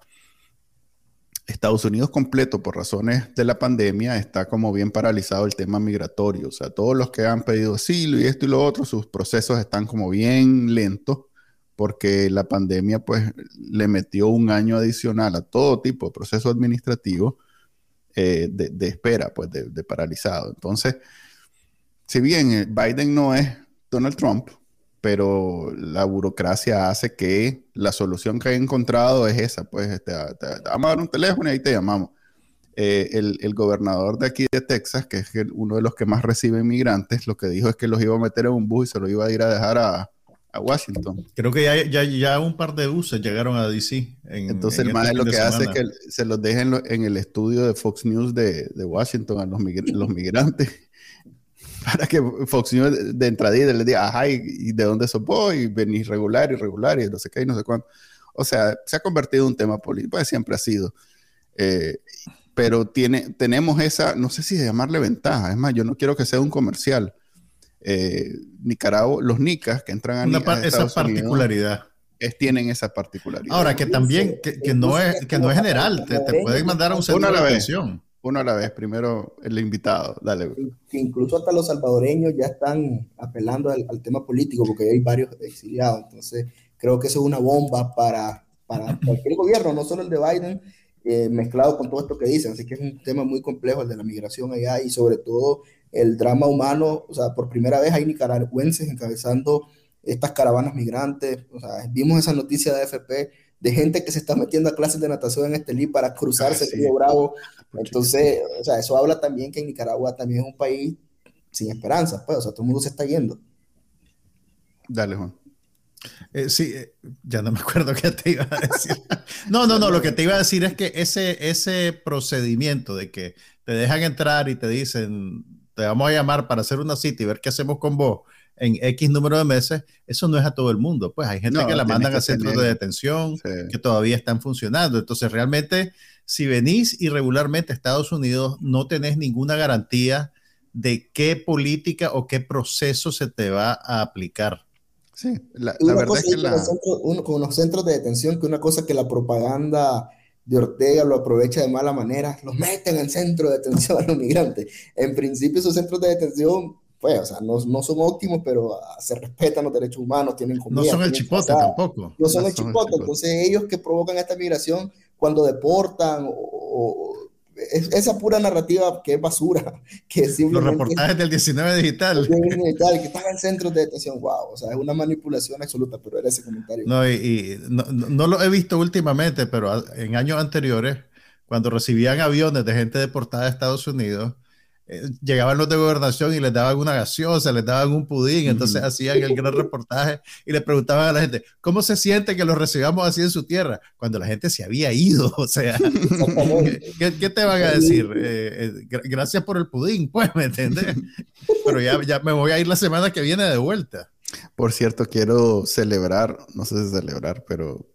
Estados Unidos completo, por razones de la pandemia, está como bien paralizado el tema migratorio. O sea, todos los que han pedido asilo y esto y lo otro, sus procesos están como bien lentos porque la pandemia pues le metió un año adicional a todo tipo de proceso administrativo eh, de, espera, pues de, paralizado. Entonces, si bien eh, Biden no es Donald Trump, pero la burocracia hace que la solución que ha encontrado es esa, pues te, vamos a dar un teléfono y ahí te llamamos. Eh, el, el, gobernador de aquí de Texas, que es uno de los que más recibe inmigrantes, lo que dijo es que los iba a meter en un bus y se los iba a ir a dejar a, a Washington. Creo que ya, ya, ya, un par de buses llegaron a DC. Entonces el más este lo que hace es que se los deja en, el estudio de Fox News de, de Washington a los, los migrantes <laughs> para que Fox News de, entradilla les diga, ajá, ¿y, de dónde sos vos? Y venís regular, irregular, y no sé qué, y no sé cuánto. O sea, se ha convertido en un tema político, pues siempre ha sido. Eh, pero tiene, tenemos esa, no sé si llamarle ventaja, es más, yo no quiero que sea un comercial, eh, Nicaragua, los nicas que entran a, Una, esa particularidad. es, tienen esa particularidad. Ahora, que también, que, no, es, que no es general, te, pueden mandar a un centro de atención. uno a la vez. Primero el invitado, dale. incluso hasta los salvadoreños ya están apelando al, tema político porque hay varios exiliados. Entonces, creo que eso es una bomba para, para cualquier gobierno, no solo el de Biden, eh, mezclado con todo esto que dicen. Así que es un tema muy complejo el de la migración allá y sobre todo el drama humano. O sea, por primera vez hay nicaragüenses encabezando estas caravanas migrantes. O sea, vimos esa noticia de AFP de gente que se está metiendo a clases de natación en Estelí para cruzarse el Río Bravo. Entonces, o sea, eso habla también que Nicaragua también es un país sin esperanza, pues, o sea, todo el mundo se está yendo. Dale, Juan. Eh, sí, eh, ya no me acuerdo <laughs> qué te iba a decir. No, no, no, lo que te iba a decir es que ese, ese procedimiento de que te dejan entrar y te dicen, te vamos a llamar para hacer una cita y ver qué hacemos con vos en X número de meses, eso no es a todo el mundo. Pues hay gente que la mandan a centros de detención que todavía están funcionando. Entonces, realmente, si venís irregularmente a Estados Unidos, no tenés ninguna garantía de qué política o qué proceso se te va a aplicar. Sí, la, verdad es que la... con los centros de detención, que una cosa que la propaganda de Ortega lo aprovecha de mala manera, los meten en centro de detención a los migrantes. En principio esos centros de detención, pues, o sea, no, no son óptimos, pero ah, se respetan los derechos humanos, tienen comida. No son el chipote tampoco. No son el chipote, entonces ellos que provocan esta migración cuando deportan o esa pura narrativa que es basura, <laughs> que Los reportajes del 19 digital. digital que están en centros de detención, wow, o sea, es una manipulación absoluta, pero era ese comentario. No, y, no, no, lo he visto últimamente, pero en años anteriores, cuando recibían aviones de gente deportada de Estados Unidos, eh, llegaban los de gobernación y les daban una gaseosa, les daban un pudín, entonces hacían el gran reportaje y le preguntaban a la gente, ¿cómo se siente que los recibamos así en su tierra? Cuando la gente se había ido, <laughs> o sea, ¿qué, te van a decir? Eh, eh, gracias por el pudín, <laughs> pues, ¿me entiendes? Pero ya, ya me voy a ir la semana que viene de vuelta. Por cierto, quiero celebrar, no sé si celebrar, pero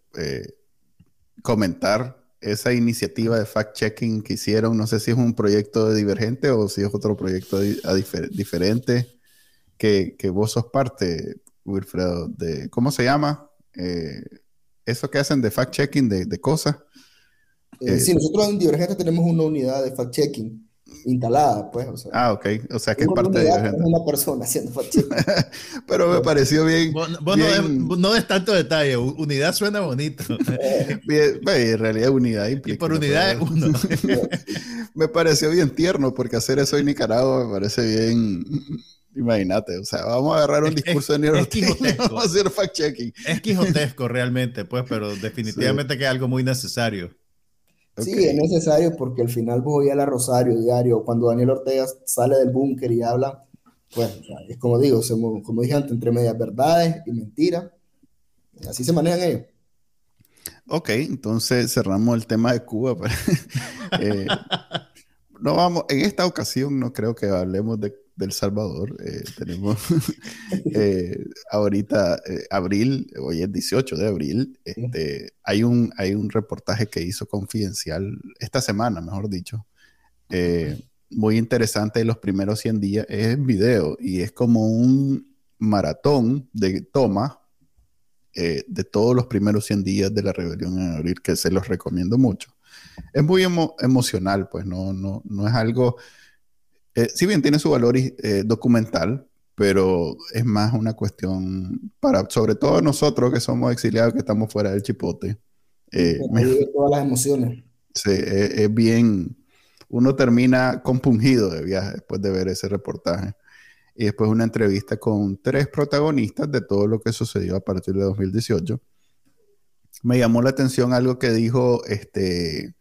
comentar esa iniciativa de fact-checking que hicieron, no sé si es un proyecto Divergente o si es otro proyecto diferente, que, que, vos sos parte, Wilfredo, de, ¿cómo se llama? Eh, eso que hacen de fact-checking de, de, cosas. Eh, sí, nosotros en Divergente tenemos una unidad de fact-checking instalada, pues. O sea, ah, ok. O sea, que es parte de una persona haciendo Pero me pareció bien. Vos, no, des tanto detalle. Unidad suena bonito. <laughs> bien, en realidad, unidad implica. Y por unidad es uno. <laughs> me pareció bien tierno porque hacer eso en Nicaragua me parece bien. Imagínate, o sea, vamos a agarrar un discurso de Nero <laughs> vamos a hacer fact-checking. Es quijotesco realmente, pues, pero definitivamente que es algo muy necesario. Sí, es necesario porque al final voy a la Rosario diario, cuando Daniel Ortega sale del búnker y habla, pues es como digo, como dije antes, entre medias verdades y mentiras. Así se manejan ellos. Ok, entonces cerramos el tema de Cuba. Pues. <laughs> Eh, no vamos, en esta ocasión no creo que hablemos de del Salvador. Eh, tenemos <laughs> eh, ahorita eh, abril, hoy es 18 de abril, este, hay, un, hay un reportaje que hizo Confidencial esta semana, mejor dicho, muy interesante de los primeros 100 días, es en video y es como un maratón de toma de todos los primeros 100 días de la rebelión en abril, que se los recomiendo mucho. Es muy emocional, pues no, no, no es algo eh, si bien tiene su valor eh, documental, pero es más una cuestión para, sobre todo nosotros que somos exiliados, que estamos fuera del chipote. Eh, todas las emociones. Sí, es, bien, uno termina compungido de viaje después de ver ese reportaje. Y después una entrevista con tres protagonistas de todo lo que sucedió a partir de 2018. Me llamó la atención algo que dijo este,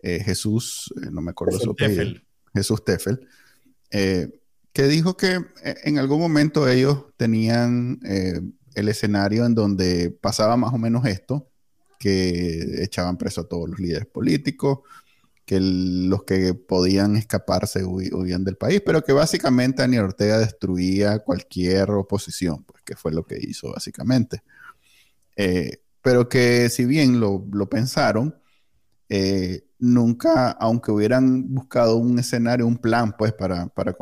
Jesús, no me acuerdo su apellido, Jesús Teffel, eh, que dijo que eh, en algún momento ellos tenían eh, el escenario en donde pasaba más o menos esto, que echaban preso a todos los líderes políticos, que los que podían escaparse huían del país, pero que básicamente Daniel Ortega destruía cualquier oposición, pues que fue lo que hizo básicamente. pero que si bien lo pensaron, nunca, aunque hubieran buscado un escenario, un plan, pues, para, para,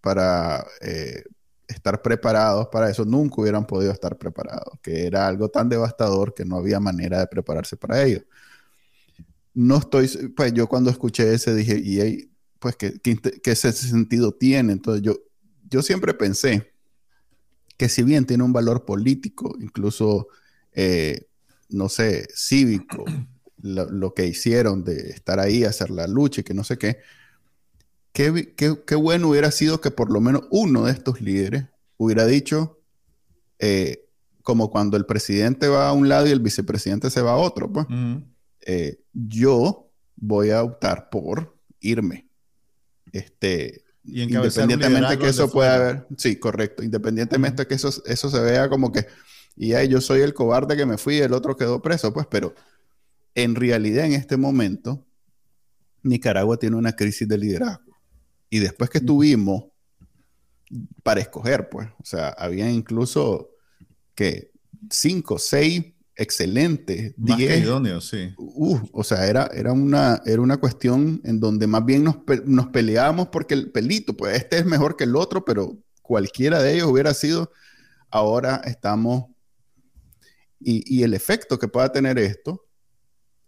para eh, estar preparados para eso, nunca hubieran podido estar preparados, que era algo tan devastador que no había manera de prepararse para ello. no estoy, pues yo cuando escuché ese dije, y ahí, pues, ¿qué, ese sentido tiene? Entonces yo, yo siempre pensé que si bien tiene un valor político, incluso, eh, no sé, cívico, lo, que hicieron de estar ahí, hacer la lucha y que no sé qué, qué, qué, bueno hubiera sido que por lo menos uno de estos líderes hubiera dicho, eh, como cuando el presidente va a un lado y el vicepresidente se va a otro, pues, eh, yo voy a optar por irme. Este, independientemente que eso pueda haber, sí, correcto, independientemente que eso, eso se vea como que, y ahí yo soy el cobarde que me fui y el otro quedó preso, pues, pero en realidad en este momento, Nicaragua tiene una crisis de liderazgo. Y después que tuvimos para escoger, pues, o sea, había incluso que cinco, seis excelentes, más diez. idóneos, sí. Uh, o sea, era, era, una, era una cuestión en donde más bien nos, nos peleábamos porque el pelito, pues este es mejor que el otro, pero cualquiera de ellos hubiera sido, ahora estamos, y, y el efecto que pueda tener esto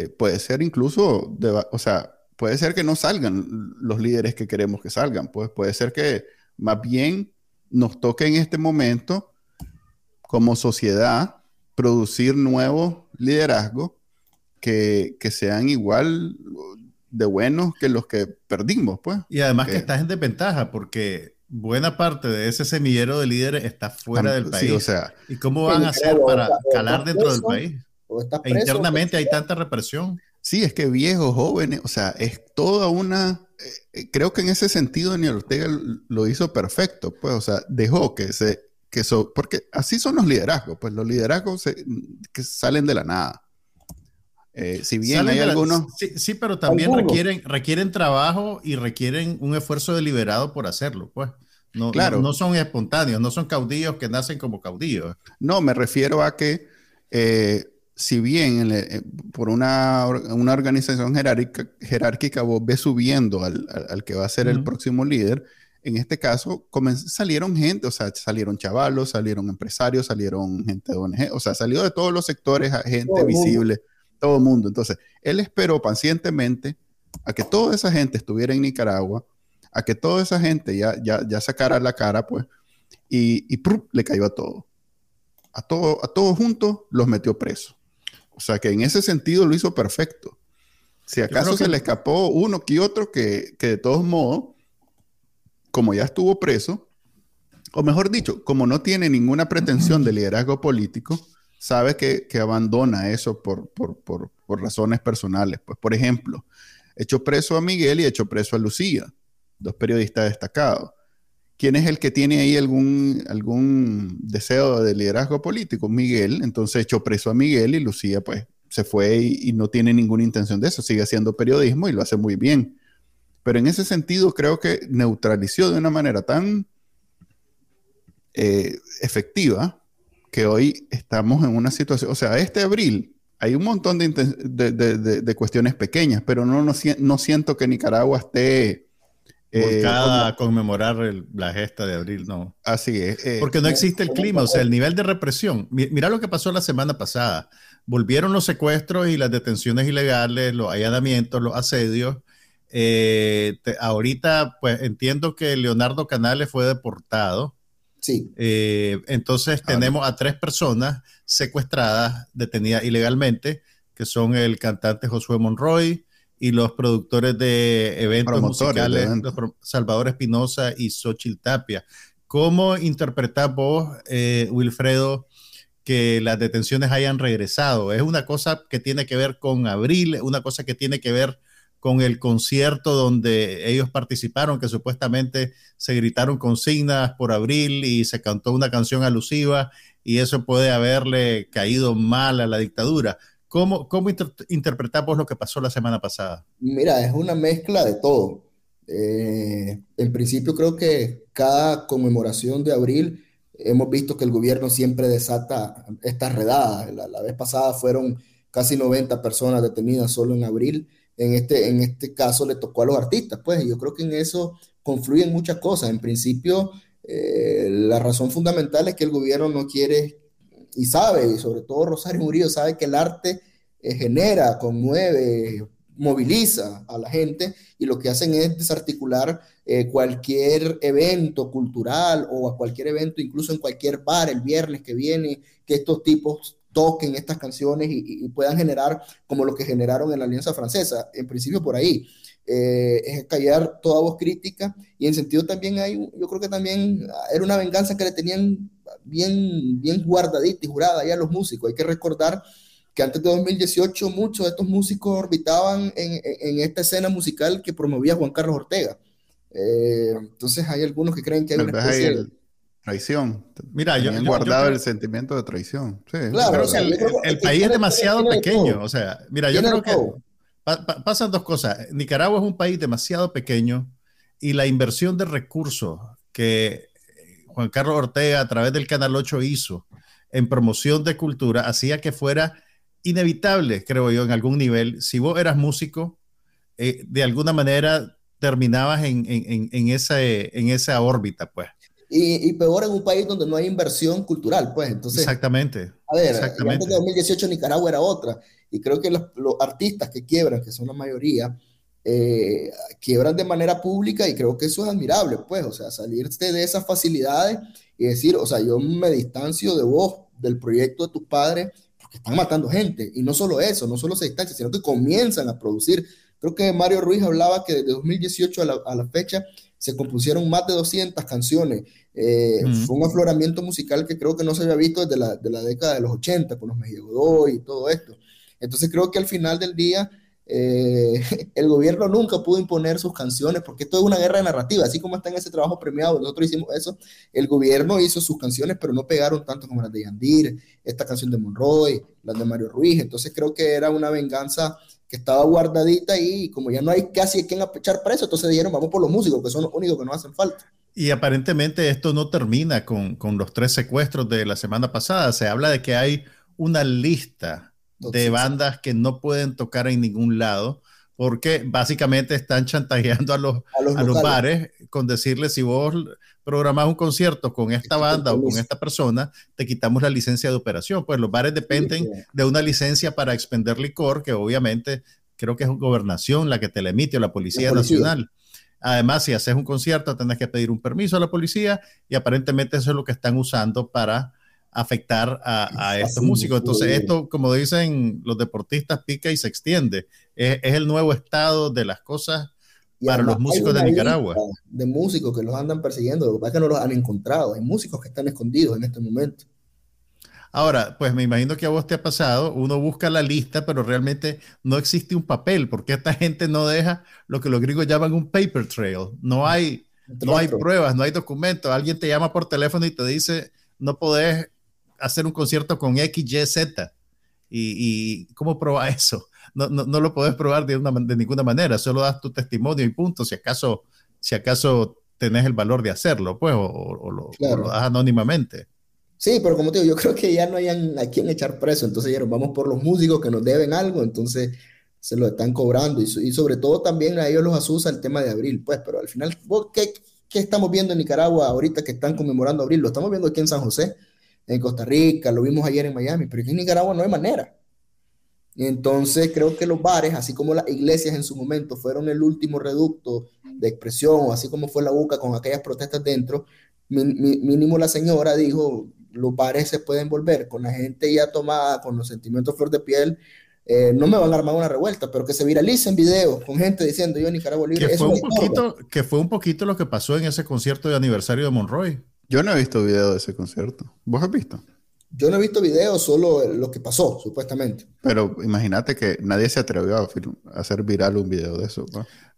eh, puede ser incluso, o sea, puede ser que no salgan los líderes que queremos que salgan, pues puede ser que más bien nos toque en este momento como sociedad producir nuevos liderazgos que, sean igual de buenos que los que perdimos, pues. Y además que estás en desventaja porque buena parte de ese semillero de líderes está fuera del país. o sea, ¿Y cómo van a hacer para calar dentro del país? E internamente hay tanta represión. Sí, es que viejos, jóvenes, o sea, es toda una... Eh, eh, creo que en ese sentido Daniel Ortega lo hizo perfecto, pues, o sea, dejó que se... Que eso, porque así son los liderazgos, pues los liderazgos que salen de la nada. Eh, si bien hay algunos... sí, pero también requieren, requieren trabajo y requieren un esfuerzo deliberado por hacerlo, pues. No, claro. no, son espontáneos, no son caudillos que nacen como caudillos. No, me refiero a que si bien eh, por una, organización jerárquica, jerárquica, vos ves subiendo al, que va a ser el próximo líder, en este caso salieron gente, o sea, salieron chavalos, salieron empresarios, salieron gente de ONG, o sea, salió de todos los sectores, gente visible, todo el mundo. Entonces, él esperó pacientemente a que toda esa gente estuviera en Nicaragua, a que toda esa gente ya, ya, ya sacara la cara, pues, y, y le cayó a todo. A todo, a todos juntos los metió presos. O sea que en ese sentido lo hizo perfecto. Si acaso se le escapó uno que otro que, de todos modos, como ya estuvo preso, o mejor dicho, como no tiene ninguna pretensión de liderazgo político, sabe que, abandona eso por, por, razones personales. Pues, por ejemplo, echó preso a Miguel y echó preso a Lucía, dos periodistas destacados. ¿Quién es el que tiene ahí algún, algún deseo de liderazgo político? Miguel. Entonces echó preso a Miguel y Lucía pues se fue y, no tiene ninguna intención de eso. Sigue haciendo periodismo y lo hace muy bien. Pero en ese sentido creo que neutralizó de una manera tan eh, efectiva que hoy estamos en una situación, o sea, este abril hay un montón de, cuestiones pequeñas, pero no, no siento que Nicaragua esté eh, cada conmemorar la gesta de abril, no. Así es. Eh, Porque no existe el clima, o sea, el nivel de represión. Mira lo que pasó la semana pasada. Volvieron los secuestros y las detenciones ilegales, los allanamientos, los asedios. Eh, ahorita, pues entiendo que Leonardo Canales fue deportado. Sí. entonces tenemos a tres personas secuestradas, detenidas ilegalmente, que son el cantante Josué Monroy, y los productores de eventos musicales, Salvador Espinosa y Xochitl Tapia. ¿Cómo interpretás vos, eh, Wilfredo, que las detenciones hayan regresado? ¿Es una cosa que tiene que ver con abril? ¿Una cosa que tiene que ver con el concierto donde ellos participaron, que supuestamente se gritaron consignas por abril y se cantó una canción alusiva y eso puede haberle caído mal a la dictadura? ¿Cómo, cómo interpretamos lo que pasó la semana pasada? Mira, es una mezcla de todo. Eh, en principio creo que cada conmemoración de abril hemos visto que el gobierno siempre desata estas redadas. La, vez pasada fueron casi 90 personas detenidas solo en abril. En este, en este caso le tocó a los artistas, pues yo creo que en eso confluyen muchas cosas. En principio, eh, la razón fundamental es que el gobierno no quiere y sabe, y sobre todo Rosario Murillo sabe que el arte eh, genera, conmueve, moviliza a la gente y lo que hacen es desarticular eh, cualquier evento cultural o a cualquier evento, incluso en cualquier bar el viernes que viene, que estos tipos toquen estas canciones y, puedan generar como lo que generaron en la Alianza Francesa, en principio por ahí. Eh, es callar toda voz crítica y en sentido también hay, yo creo que también era una venganza que le tenían bien, bien guardadita y jurada ya a los músicos. Hay que recordar que antes de 2018 muchos de estos músicos orbitaban en, en esta escena musical que promovía Juan Carlos Ortega. Eh, entonces hay algunos que creen que hay una especie de... Traición. Mira, yo, he guardado el sentimiento de traición. Sí. Claro, el, país es demasiado pequeño. O sea, mira, yo creo que pasan dos cosas. Nicaragua es un país demasiado pequeño y la inversión de recursos que Juan Carlos Ortega a través del Canal 8 hizo en promoción de cultura hacía que fuera inevitable, creo yo, en algún nivel, si vos eras músico, eh, de alguna manera terminabas en, en, en, esa, en esa órbita, pues. Y, y, peor en un país donde no hay inversión cultural, pues. Entonces, exactamente. A ver, exactamente. antes de 2018 Nicaragua era otra. Y creo que los, los artistas que quiebran, que son la mayoría, eh, quiebran de manera pública y creo que eso es admirable, pues. O sea, salirte de esas facilidades y decir, o sea, yo me distancio de vos, del proyecto de tus padres, porque están matando gente. Y no solo eso, no solo se distancian, sino que comienzan a producir. Creo que Mario Ruiz hablaba que desde 2018 a la, a la fecha se compusieron más de 200 canciones. Eh, fue un afloramiento musical que creo que no se había visto desde la, de la década de los 80, con los Mejía y todo esto. Entonces creo que al final del día eh, <laughs> el gobierno nunca pudo imponer sus canciones porque esto es una guerra de narrativa, así como está en ese trabajo premiado, nosotros hicimos eso, el gobierno hizo sus canciones, pero no pegaron tanto como las de Yandir, esta canción de Monroy, las de Mario Ruiz, entonces creo que era una venganza que estaba guardadita y como ya no hay casi quien apechar preso, entonces dijeron vamos por los músicos, que son los únicos que nos hacen falta. Y aparentemente esto no termina con, con los tres secuestros de la semana pasada, se habla de que hay una lista de bandas que no pueden tocar en ningún lado porque básicamente están chantajeando a los, a los, bares con decirles si vos programás un concierto con esta banda o con esta persona, te quitamos la licencia de operación. Pues los bares dependen de una licencia para expender licor, que obviamente creo que es gobernación la que te la emite o la Policía, la policía. Nacional. Además, si haces un concierto, tendrás que pedir un permiso a la policía y aparentemente eso es lo que están usando para afectar a, estos músicos. Entonces, esto, como dicen los deportistas, pica y se extiende. Es, el nuevo estado de las cosas para los músicos de Nicaragua. De músicos que los andan persiguiendo, lo que pasa es que no los han encontrado. Hay músicos que están escondidos en este momento. Ahora, pues me imagino que a vos te ha pasado, uno busca la lista, pero realmente no existe un papel, porque esta gente no deja lo que los gringos llaman un paper trail. No hay, no hay pruebas, no hay documentos. Alguien te llama por teléfono y te dice, no podés hacer un concierto con X, Y, Z. ¿Y, y cómo probar <laughs> eso? No, no, no, lo puedes probar de, una, de ninguna manera, solo das tu testimonio y punto, si acaso, si acaso tenés el valor de hacerlo, pues, o, o, lo, lo, das anónimamente. Sí, pero como te digo, yo creo que ya no hay a quien echar preso, entonces ya vamos por los músicos que nos deben algo, entonces se lo están cobrando y, y sobre todo también a ellos los asusa el tema de abril, pues, pero al final, ¿qué, ¿qué estamos viendo en Nicaragua ahorita que están conmemorando abril? Lo estamos viendo aquí en San José, en Costa Rica, lo vimos ayer en Miami, pero en Nicaragua no hay manera. Entonces creo que los bares, así como las iglesias en su momento fueron el último reducto de expresión, así como fue la UCA con aquellas protestas dentro, mínimo la señora dijo, los bares se pueden volver con la gente ya tomada, con los sentimientos flor de piel, eh, no me van a armar una revuelta, pero que se viralicen videos con gente diciendo yo en Nicaragua libre. Que fue, un poquito, que fue un poquito lo que pasó en ese concierto de aniversario de Monroy. Yo no he visto video de ese concierto. ¿Vos has visto? Yo no he visto video, solo lo que pasó, supuestamente. Pero imagínate que nadie se atrevió a, hacer viral un video de eso.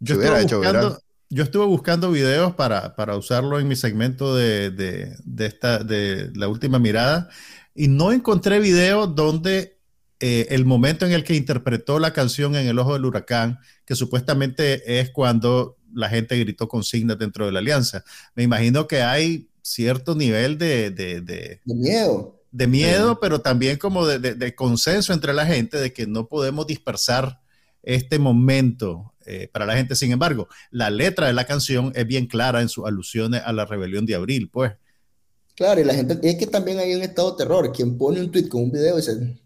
Yo, estuve buscando, yo, estuve buscando, videos para, para usarlo en mi segmento de, de, de, esta, de la última mirada y no encontré video donde eh, el momento en el que interpretó la canción En el Ojo del Huracán, que supuestamente es cuando la gente gritó consignas dentro de la alianza. Me imagino que hay cierto nivel de, de, de, miedo. De miedo, pero también como de, consenso entre la gente de que no podemos dispersar este momento eh, para la gente. Sin embargo, la letra de la canción es bien clara en sus alusiones a la rebelión de abril, pues. Claro, y la gente, es que también hay un estado de terror. Quien pone un tweet con un video dice,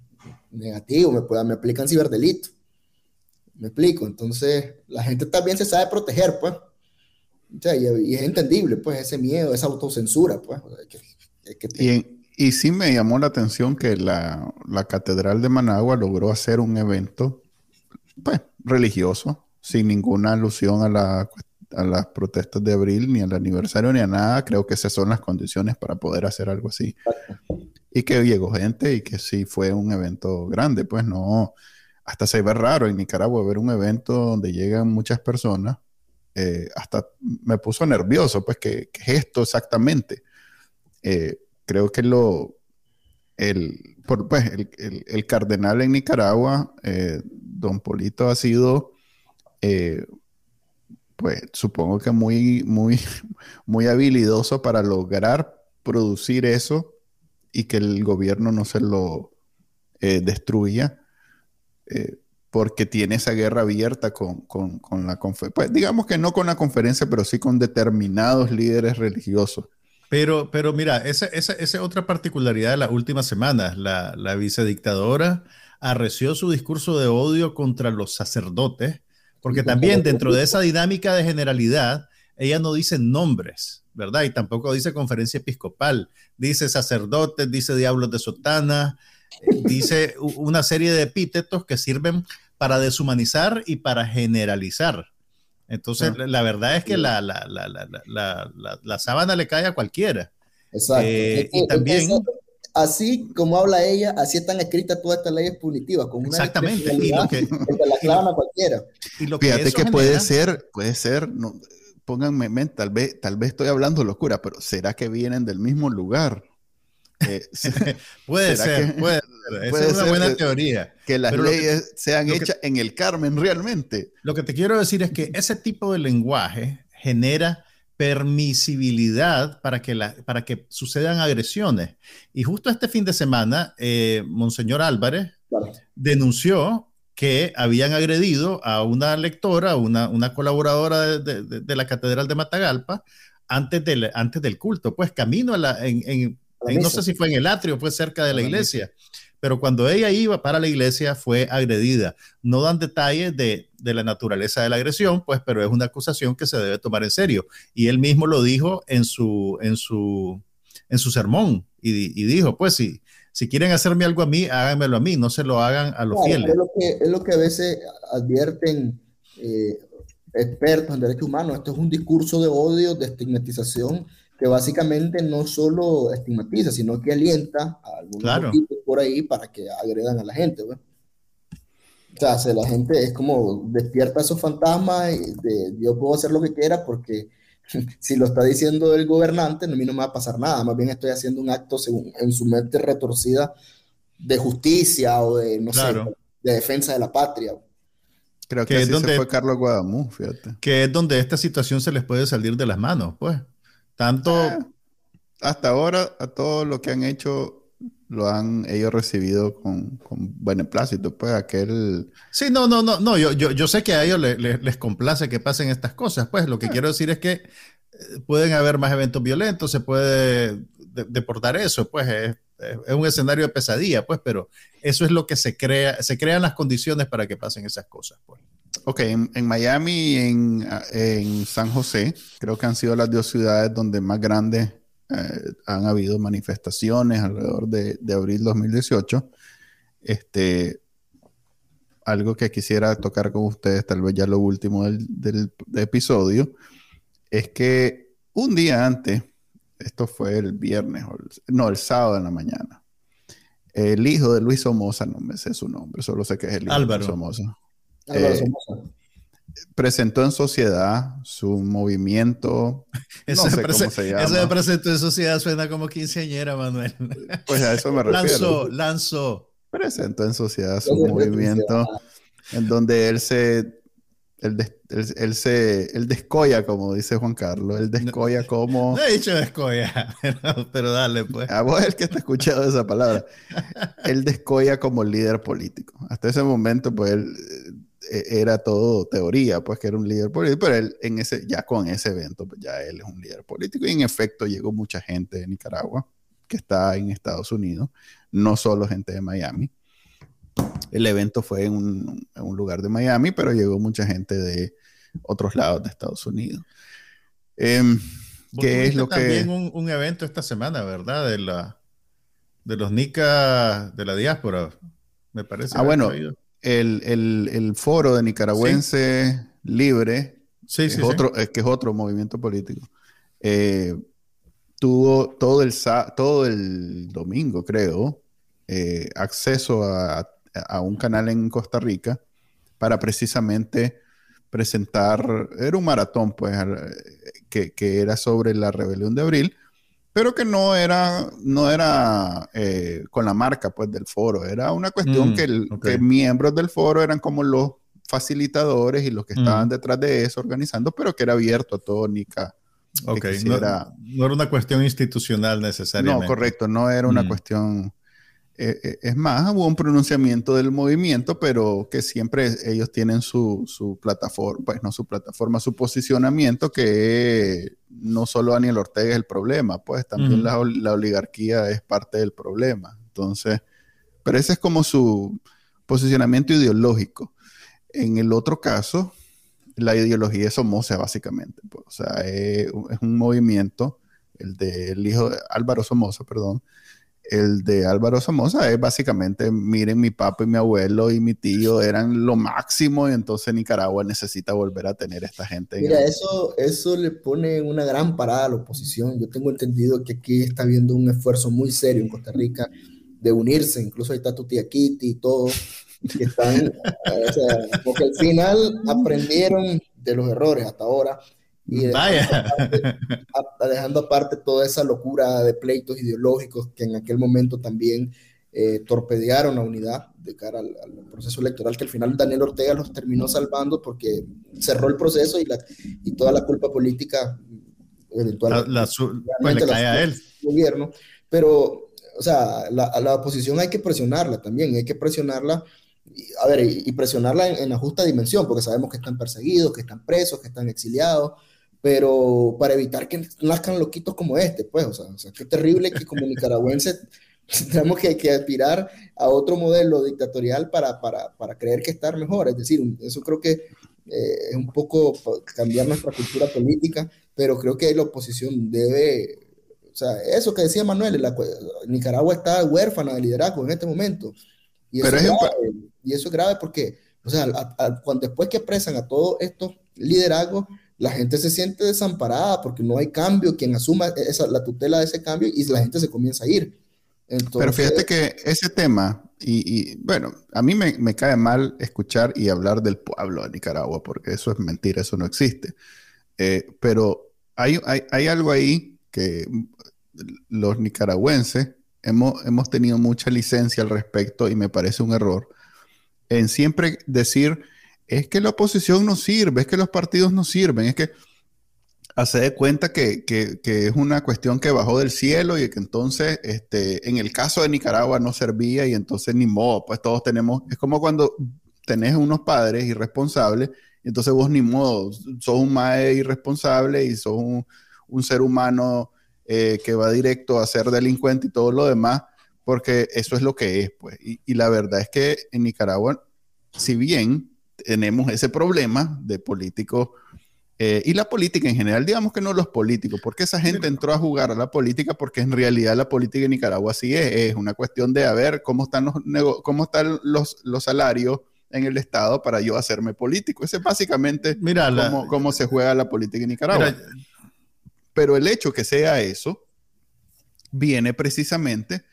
negativo, me, me aplican ciberdelito. Me explico. Entonces, la gente también se sabe proteger, pues. O sea, y, es entendible, pues, ese miedo, esa autocensura, pues. y, y, sí me llamó la atención que la, la, Catedral de Managua logró hacer un evento, pues, religioso, sin ninguna alusión a, la, a las protestas de abril, ni al aniversario, ni a nada. Creo que esas son las condiciones para poder hacer algo así. Y que llegó gente y que sí fue un evento grande, pues no hasta se ve raro en Nicaragua ver un evento donde llegan muchas personas. Eh, hasta me puso nervioso, pues, ¿qué, es esto exactamente? Eh, creo que lo, el, pues, el, cardenal en Nicaragua, eh, don Polito, ha sido, pues, supongo que muy, muy, <laughs> muy habilidoso para lograr producir eso y que el gobierno no se lo destruya. Porque tiene esa guerra abierta con, la conferencia. Pues digamos que no con la conferencia, pero sí con determinados líderes religiosos. Pero, pero mira, esa es otra particularidad de las últimas semanas. La, la vicedictadora arreció su discurso de odio contra los sacerdotes, porque también dentro de esa dinámica de generalidad, ella no dice nombres, ¿verdad? Y tampoco dice conferencia episcopal, dice sacerdotes, dice diablos de sotana, dice una serie de epítetos que sirven para deshumanizar y para generalizar. Entonces, ah. la verdad es que la, la, la, la, sábana le cae a cualquiera. Exacto. Eh, y también... Así como habla ella, así están escritas todas estas leyes punitivas. Con una Exactamente. Y lo que, la clavan a cualquiera. Y lo que Fíjate que puede ser, puede ser, no, pónganme tal vez, tal vez estoy hablando locura, pero ¿será que vienen del mismo lugar? Eh, <laughs> puede ser, <laughs> puede ser. Es una buena teoría. Que las leyes sean hechas en el Carmen realmente. Lo que te quiero decir es que ese tipo de lenguaje genera permisibilidad para que, la, para que sucedan agresiones. Y justo este fin de semana, eh, Monseñor Álvarez denunció que habían agredido a una lectora, una, una colaboradora de, la Catedral de Matagalpa, antes del, antes del culto, pues camino a la, en no sé si fue en el atrio, fue cerca de la iglesia, pero cuando ella iba para la iglesia fue agredida. No dan detalles de, la naturaleza de la agresión, pues, pero es una acusación que se debe tomar en serio. Y él mismo lo dijo en su, en su, en su sermón y, dijo, pues si, si quieren hacerme algo a mí, háganmelo a mí, no se lo hagan a los fieles. Es lo, que, es lo que a veces advierten eh, expertos en derechos humanos. Esto es un discurso de odio, de estigmatización que básicamente no solo estigmatiza, sino que alienta a algunos por ahí para que agredan a la gente. O sea, la gente es como despierta esos fantasmas de yo puedo hacer lo que quiera porque <laughs> si lo está diciendo el gobernante, a mí no me va a pasar nada, más bien estoy haciendo un acto según, en su mente retorcida de justicia o de, no sé, de defensa de la patria. Creo que, es donde, fue Carlos Guadamú, fíjate. Que es donde esta situación se les puede salir de las manos, pues. Tanto... Ah, hasta ahora, a todo lo que han hecho, lo han ellos recibido con, con beneplácito, pues aquel... Sí, no, no, no, no, yo, yo, yo sé que a ellos les, complace que pasen estas cosas, pues lo que ah. quiero decir es que eh, pueden haber más eventos violentos, se puede deportar eso, pues es, es, un escenario de pesadilla, pues, pero eso es lo que se crea, se crean las condiciones para que pasen esas cosas, pues. Ok, en, Miami y en, San José, creo que han sido las dos ciudades donde más grandes eh, han habido manifestaciones alrededor de, de, abril 2018. Este, algo que quisiera tocar con ustedes, tal vez ya lo último del, del episodio, es que un día antes, esto fue el viernes, no, el sábado en la mañana, el hijo de Luis Somoza, no me sé su nombre, solo sé que es el hijo de Luis Somoza eh, presentó en sociedad su movimiento. <laughs> Eso, no sé cómo se llama. eso de presentó en sociedad suena como quinceañera, Manuel. <laughs> Pues a eso me refiero. Lanzó, lanzó. Presentó en sociedad su movimiento en donde él se él, él, se él descoya, como dice Juan Carlos, él descoya como... No he dicho descoya, <laughs> pero, dale pues. A vos el que está escuchando esa palabra. él descoya como líder político. Hasta ese momento, pues él era todo teoría, pues que era un líder político, pero él en ese, ya con ese evento, pues ya él es un líder político y en efecto llegó mucha gente de Nicaragua que está en Estados Unidos, no solo gente de Miami, el evento fue en un, lugar de Miami, pero llegó mucha gente de otros lados de Estados Unidos. Eh, ¿Qué es lo también que... Un, un, evento esta semana, ¿verdad? De, la, de los NICA de la diáspora, me parece. Ah, bueno, el, el, foro de nicaragüense libre, sí, es otro, es que es otro movimiento político. Eh, tuvo todo el, todo el domingo, creo, eh, acceso a, a, un canal en Costa Rica para precisamente presentar, era un maratón, pues, que, que era sobre la rebelión de abril, pero que no era, no era eh, con la marca, pues, del foro, era una cuestión mm, que, el, que miembros del foro eran como los facilitadores y los que estaban mm. detrás de eso organizando, pero que era abierto a todo Nica Ok, no, era una cuestión institucional necesariamente. No, correcto, no era una mm. cuestión... Eh, eh, es más, hubo un pronunciamiento del movimiento, pero que siempre ellos tienen su, su, plataforma, pues no su plataforma, su posicionamiento, que no solo Daniel Ortega es el problema, pues también la, la, oligarquía es parte del problema. Entonces, pero ese es como su posicionamiento ideológico. En el otro caso, la ideología es Somoza, básicamente. Pues, o sea, es, un movimiento, el del hijo de Álvaro Somoza, perdón. El de Álvaro Somoza es básicamente, miren, mi papá y mi abuelo y mi tío eran lo máximo y entonces Nicaragua necesita volver a tener esta gente. Mira, eso, eso le pone una gran parada a la oposición. Yo tengo entendido que aquí está habiendo un esfuerzo muy serio en Costa Rica de unirse, incluso ahí está tu tía Kitty y todo, que están, <laughs> o sea, porque al final aprendieron de los errores hasta ahora y <laughs> dejando aparte, toda esa locura de pleitos ideológicos que en aquel momento también eh, torpedearon la unidad de cara al, proceso electoral, que al final Daniel Ortega los terminó salvando porque cerró el proceso y, la, y toda la culpa política eventual la, pues le cae a él. Gobierno, pero, o sea, la, la oposición hay que presionarla también, hay que presionarla a ver, y, presionarla en, la justa dimensión, porque sabemos que están perseguidos, que están presos, que están exiliados, pero para evitar que nazcan loquitos como este, pues, o sea, o sea qué terrible que como nicaragüenses <laughs> tenemos que, que, aspirar a otro modelo dictatorial para, para, para, creer que estar mejor. Es decir, eso creo que eh, es un poco cambiar nuestra cultura política, pero creo que la oposición debe, o sea, eso que decía Manuel, la, Nicaragua está huérfana de liderazgo en este momento. Y eso, es, grave, y eso es grave porque, o sea, cuando, después que expresan a todos estos liderazgos, la gente se siente desamparada porque no hay cambio, quien asuma esa, la tutela de ese cambio y la gente se comienza a ir. Pero fíjate que ese tema, y, bueno, a mí me, me, cae mal escuchar y hablar del pueblo de Nicaragua, porque eso es mentira, eso no existe. Eh, pero hay, hay, hay, algo ahí que los nicaragüenses hemos, hemos tenido mucha licencia al respecto y me parece un error en siempre decir es que la oposición no sirve, es que los partidos no sirven, es que hace de cuenta que, es una cuestión que bajó del cielo y que entonces, este, en el caso de Nicaragua no servía y entonces ni modo, pues todos tenemos, es como cuando tenés unos padres irresponsables, y entonces vos ni modo, sos un madre irresponsable y sos un, ser humano eh, que va directo a ser delincuente y todo lo demás, porque eso es lo que es, pues. Y, y la verdad es que en Nicaragua, si bien tenemos ese problema de políticos eh, y la política en general, digamos que no los políticos, porque esa gente entró a jugar a la política porque en realidad la política en Nicaragua sí es, es una cuestión de a ver cómo están los, cómo están los, los salarios en el Estado para yo hacerme político. Ese es básicamente cómo, se juega la política en Nicaragua. Pero el hecho que sea eso viene precisamente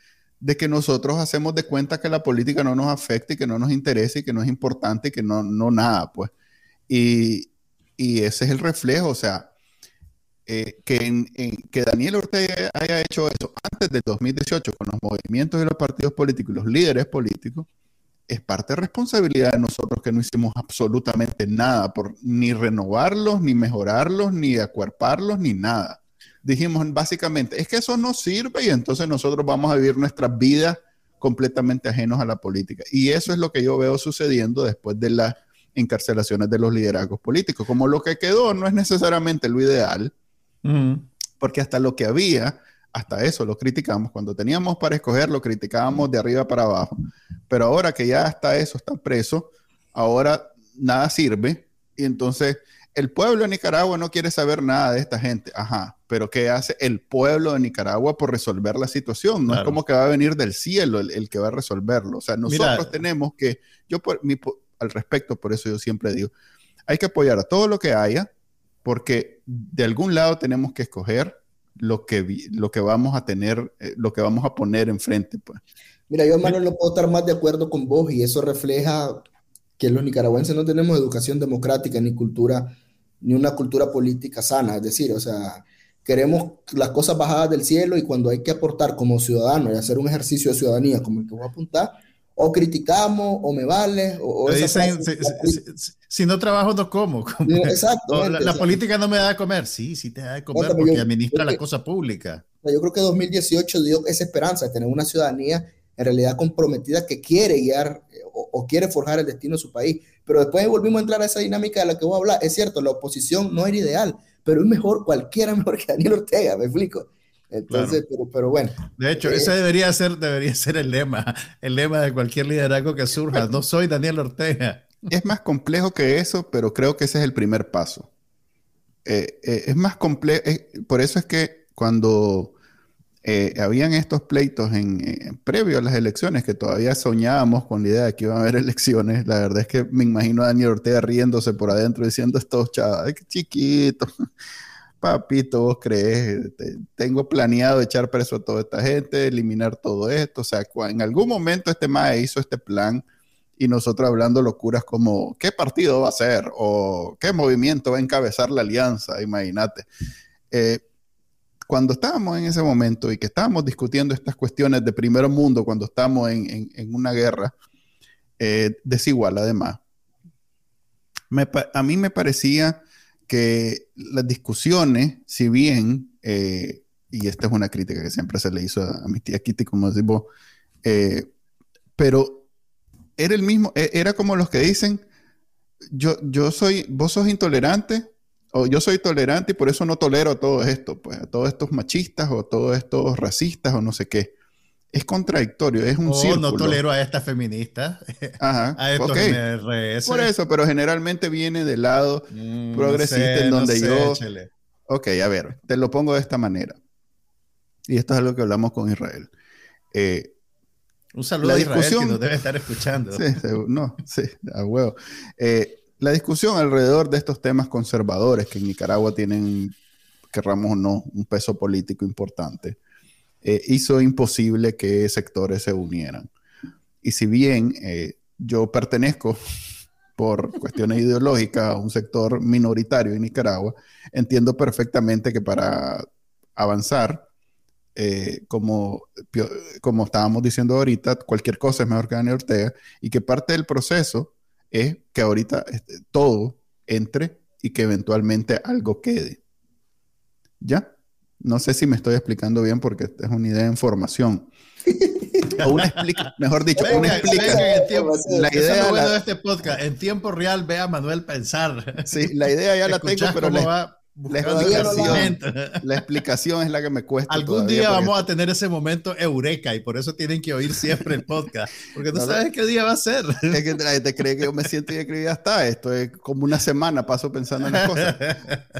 de que nosotros hacemos de cuenta que la política no nos afecta y que no nos interesa y que no es importante y que no, no nada, pues. Y, y ese es el reflejo, o sea, eh, que, que Daniel Ortega haya hecho eso antes del 2018 con los movimientos de los partidos políticos y los líderes políticos, es parte de responsabilidad de nosotros que no hicimos absolutamente nada por ni renovarlos, ni mejorarlos, ni acuerparlos, ni nada dijimos básicamente, es que eso no sirve y entonces nosotros vamos a vivir nuestras vidas completamente ajenos a la política. Y eso es lo que yo veo sucediendo después de las encarcelaciones de los liderazgos políticos. Como lo que quedó no es necesariamente lo ideal, porque hasta lo que había, hasta eso lo criticamos. Cuando teníamos para escoger, lo criticábamos de arriba para abajo. Pero ahora que ya está eso, está preso, ahora nada sirve. Y entonces el pueblo de Nicaragua no quiere saber nada de esta gente. Ajá, pero ¿qué hace el pueblo de Nicaragua por resolver la situación? No es como que va a venir del cielo el, que va a resolverlo. O sea, nosotros tenemos que, yo por, mi, al respecto, por eso yo siempre digo, hay que apoyar a todo lo que haya, porque de algún lado tenemos que escoger lo que, lo que vamos a tener, eh, lo que vamos a poner enfrente. Pues. Mira, yo, Manuel, no puedo estar más de acuerdo con vos y eso refleja que los nicaragüenses no tenemos educación democrática ni cultura ni una cultura política sana, es decir, o sea, queremos las cosas bajadas del cielo y cuando hay que aportar como ciudadano y hacer un ejercicio de ciudadanía como el que voy a apuntar, o criticamos, o me vale, o... Dicen, si, no trabajo no como. Exacto. La, política no me da de comer. Sí, sí te da de comer porque administra la cosa pública. Yo creo que 2018 dio esa esperanza de tener una ciudadanía en realidad comprometida que quiere guiar eh, o, quiere forjar el destino de su país. Pero después volvimos a entrar a esa dinámica de la que voy a hablar. Es cierto, la oposición no era ideal, pero es mejor, cualquiera <laughs> mejor que Daniel Ortega, me explico. Entonces, pero, bueno. De hecho, ese eh, debería ser, debería ser el lema, el lema de cualquier liderazgo que surja. No soy Daniel Ortega. Es más complejo que eso, pero creo que ese es el primer paso. Eh, es más complejo, por eso es que cuando eh, habían estos pleitos en, previo a las elecciones que todavía soñábamos con la idea de que iban a haber <laughs> elecciones. La verdad es que me imagino a Daniel Ortega riéndose por adentro diciendo estos chavos, qué chiquito, <laughs> papito, vos crees, tengo planeado echar preso a toda esta gente, eliminar todo esto. O sea, en algún momento este MAE hizo este plan y nosotros hablando locuras como qué partido va a ser o qué movimiento va a encabezar la alianza, imagínate. Eh, cuando estábamos en ese momento y que estábamos discutiendo estas cuestiones de primer mundo, cuando estamos en, una guerra eh, desigual además, a mí me parecía que las discusiones, si bien, eh, y esta es una crítica que siempre se le hizo a, mi tía Kitty, como decimos, eh, pero era el mismo, e, era como los que dicen, yo, yo soy, vos sos intolerante, o yo soy tolerante y por eso no tolero todo esto, pues a todos estos machistas o todos estos racistas o no sé qué. Es contradictorio, es un oh, no tolero a esta feminista, <laughs> Ajá, a estos Por eso, pero generalmente viene del lado mm, progresista en donde yo... Ok, a ver, te lo pongo de esta manera. Y esto es algo que hablamos con Israel. Eh, un saludo a Israel que nos debe estar escuchando. <laughs> Sí, no, sí, a huevo. Eh, la discusión alrededor de estos temas conservadores que en Nicaragua tienen, querramos o no, un peso político importante, eh, hizo imposible que sectores se unieran. Y si bien eh, yo pertenezco <laughs> por cuestiones ideológicas a un sector minoritario en Nicaragua, entiendo perfectamente que para avanzar, eh, como, como estábamos diciendo ahorita, cualquier cosa es mejor que Daniel Ortega, y que parte del proceso es que ahorita este, todo entre y que eventualmente algo quede. ¿Ya? No sé si me estoy explicando bien porque es una idea en formación. <laughs> O una explica, mejor dicho, una explica. la idea bueno de este podcast, en tiempo real ve a Manuel pensar. Sí, la idea ya la tengo, pero va la explicación, la explicación, es la que me cuesta. Algún día vamos a tener ese momento eureka y por eso tienen que oír siempre el podcast, porque no, sabes qué día va a ser. Es que la gente cree que yo me siento y escribí hasta esto, es como una semana paso pensando en las cosas.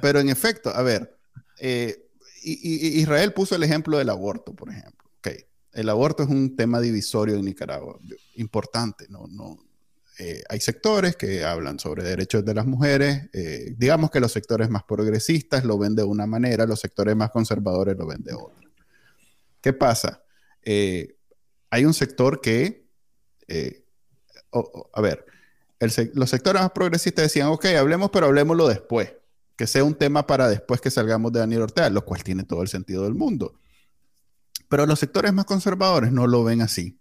Pero en efecto, a ver, eh, Israel puso el ejemplo del aborto, por ejemplo. Okay. El aborto es un tema divisorio en Nicaragua, importante, no, no, eh, hay sectores que hablan sobre derechos de las mujeres, eh, digamos que los sectores más progresistas lo ven de una manera, los sectores más conservadores lo ven de otra. ¿Qué pasa? Eh, hay un sector que, a ver, los sectores más progresistas decían, ok, hablemos, pero hablemoslo después, que sea un tema para después que salgamos de Daniel Ortega, lo cual tiene todo el sentido del mundo. Pero los sectores más conservadores no lo ven así.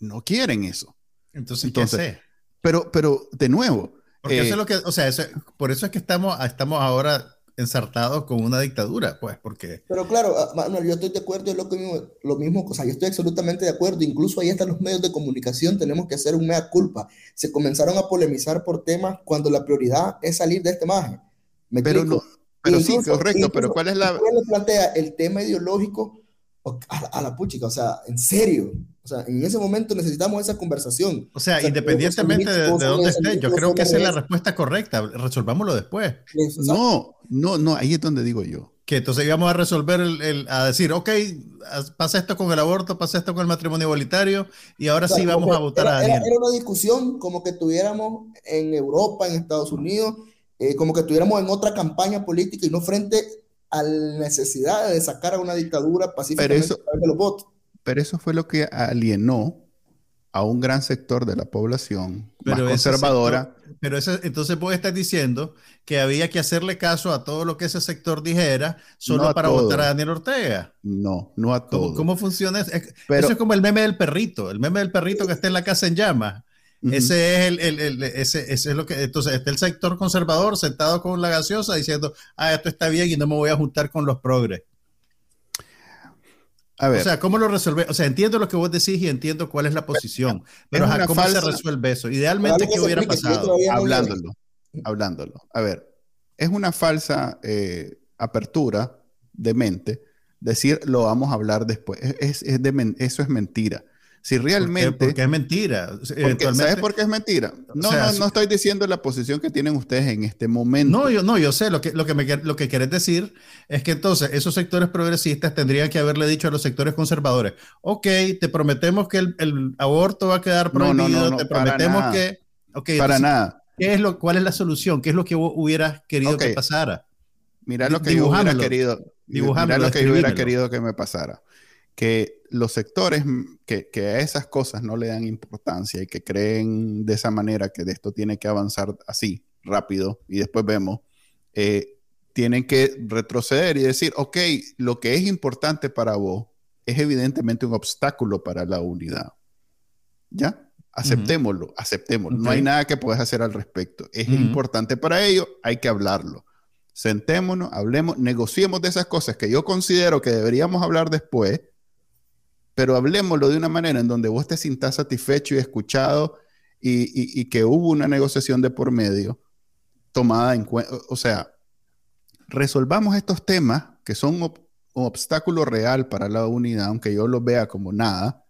No quieren eso. Entonces, ¿qué sé? Pero, pero, de nuevo. Porque eso es eh, lo que, o sea, por eso es que estamos, estamos ahora ensartados con una dictadura, pues, porque... Pero claro, ah, Manuel, yo estoy de acuerdo, es lo, que, lo mismo, o sea, yo estoy absolutamente de acuerdo, incluso ahí están los medios de comunicación, tenemos que hacer un mea culpa. Se comenzaron a polemizar por temas cuando la prioridad es salir de este margen. pero no, pero sí, correcto, pero ¿cuál es la...? plantea el tema ideológico a, la puchica, o sea, en serio. O sea, en ese momento necesitamos esa conversación. O sea, independientemente de, dónde esté, yo creo que esa es la respuesta correcta. Resolvámoslo después. No, no, no, ahí es donde digo yo. Que entonces íbamos a resolver, el, a decir, ok, pasa esto con el aborto, pasa esto con el matrimonio igualitario, y ahora sí vamos a votar a Daniel. Era, una discusión como que tuviéramos en Europa, en Estados Unidos, eh, como que tuviéramos en otra campaña política y no frente a la necesidad de sacar a una dictadura pacíficamente pero eso, de los votos. Pero eso fue lo que alienó a un gran sector de la población más conservadora. pero entonces vos estás diciendo que había que hacerle caso a todo lo que ese sector dijera solo para votar a Daniel Ortega. No, no a todo. ¿Cómo, funciona eso? eso es como el meme del perrito, el meme del perrito que está en la casa en llamas. Ese es el, el, el, ese, ese, es lo que, entonces está el sector conservador sentado con la gaseosa diciendo, ah, esto está bien y no me voy a juntar con los progres. A ver. O sea, ¿cómo lo resuelve? O sea, entiendo lo que vos decís y entiendo cuál es la posición, pero ¿cómo se resuelve eso? Idealmente, ¿qué hubiera pasado? Hablándolo, hablándolo. A ver, es una falsa eh, apertura de mente decir lo vamos a hablar después. Es, es de, eso es mentira. Si realmente... Porque es mentira. ¿Sabes por qué es mentira? No, no, no estoy diciendo la posición que tienen ustedes en este momento. No, yo, no, yo sé. Lo que, lo, que me, lo que querés decir es que entonces esos sectores progresistas tendrían que haberle dicho a los sectores conservadores, ok, te prometemos que el, aborto va a quedar prohibido, no, no, te prometemos que... Okay, para nada. ¿qué es lo, ¿Cuál es la solución? ¿Qué es lo que vos hubieras querido que pasara? Mira lo que yo hubiera querido. Mira lo que yo hubiera querido que me pasara que los sectores que, que, a esas cosas no le dan importancia y que creen de esa manera que de esto tiene que avanzar así, rápido, y después vemos, eh, tienen que retroceder y decir, ok, lo que es importante para vos es evidentemente un obstáculo para la unidad. ¿Ya? Aceptémoslo, aceptémoslo. No hay nada que puedas hacer al respecto. Es importante para ello, hay que hablarlo. Sentémonos, hablemos, negociemos de esas cosas que yo considero que deberíamos hablar después pero hablemoslo de una manera en donde vos te sientas satisfecho y escuchado y, que hubo una negociación de por medio tomada en cuenta. O sea, resolvamos estos temas que son un obstáculo real para la unidad, aunque yo los vea como nada,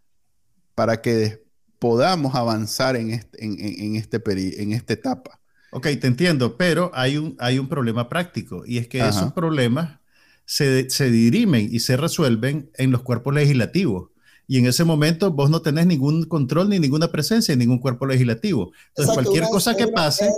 para que podamos avanzar en, este, en, este en esta etapa. Ok, te entiendo, pero hay un, hay un problema práctico y es que esos problemas se, se, dirimen y se resuelven en los cuerpos legislativos y en ese momento vos no tenés ningún control ni ninguna presencia en ningún cuerpo legislativo. Entonces, cualquier cosa que pase...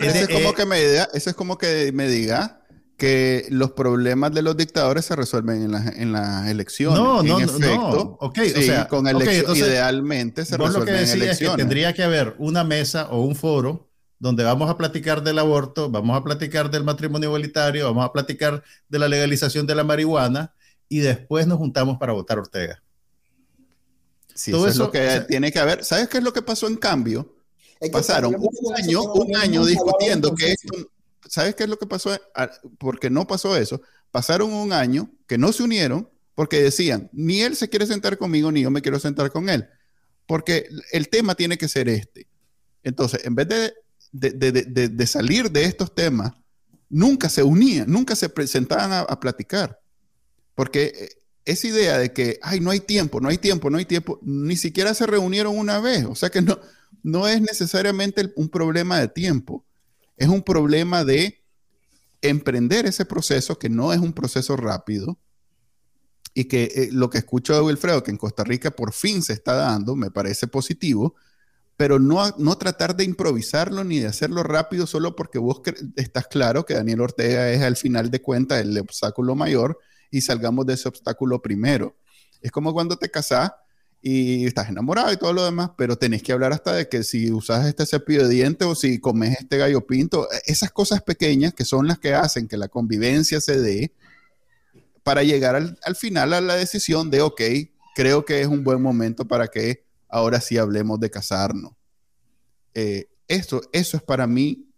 eso, es como que me diga, eso es como que me diga que los problemas de los dictadores se resuelven en, en las elecciones. No, no, en efecto, no. Okay, o sea, con elecciones, idealmente se resuelven en elecciones. que tendría que haber una mesa o un foro donde vamos a platicar del aborto, vamos a platicar del matrimonio igualitario, vamos a platicar de la legalización de la marihuana y después nos juntamos para votar Ortega. Sí, eso, es lo que tiene que haber. ¿Sabes qué es lo que pasó en cambio? Pasaron un año, un año discutiendo que esto, ¿sabes qué es lo que pasó? Ah, porque no pasó eso. Pasaron un año que no se unieron porque decían, ni él se quiere sentar conmigo, ni yo me quiero sentar con él. Porque el tema tiene que ser este. Entonces, en vez de, de, de, salir de estos temas, nunca se unían, nunca se presentaban a, a platicar. Porque eh, esa idea de que, ay, no hay tiempo, no hay tiempo, no hay tiempo, ni siquiera se reunieron una vez. O sea que no, no es necesariamente un problema de tiempo, es un problema de emprender ese proceso, que no es un proceso rápido, y que eh, lo que escucho de Wilfredo, que en Costa Rica por fin se está dando, me parece positivo, pero no, no tratar de improvisarlo ni de hacerlo rápido solo porque vos estás claro que Daniel Ortega es al final de cuentas el obstáculo mayor y salgamos de ese obstáculo primero. Es como cuando te casás y estás enamorado y todo lo demás, pero tenés que hablar hasta de que si usas este cepillo de dientes o si comes este gallo pinto, esas cosas pequeñas que son las que hacen que la convivencia se dé para llegar al, final a la decisión de, ok, creo que es un buen momento para que ahora sí hablemos de casarnos. Eh, eso, eso es para mí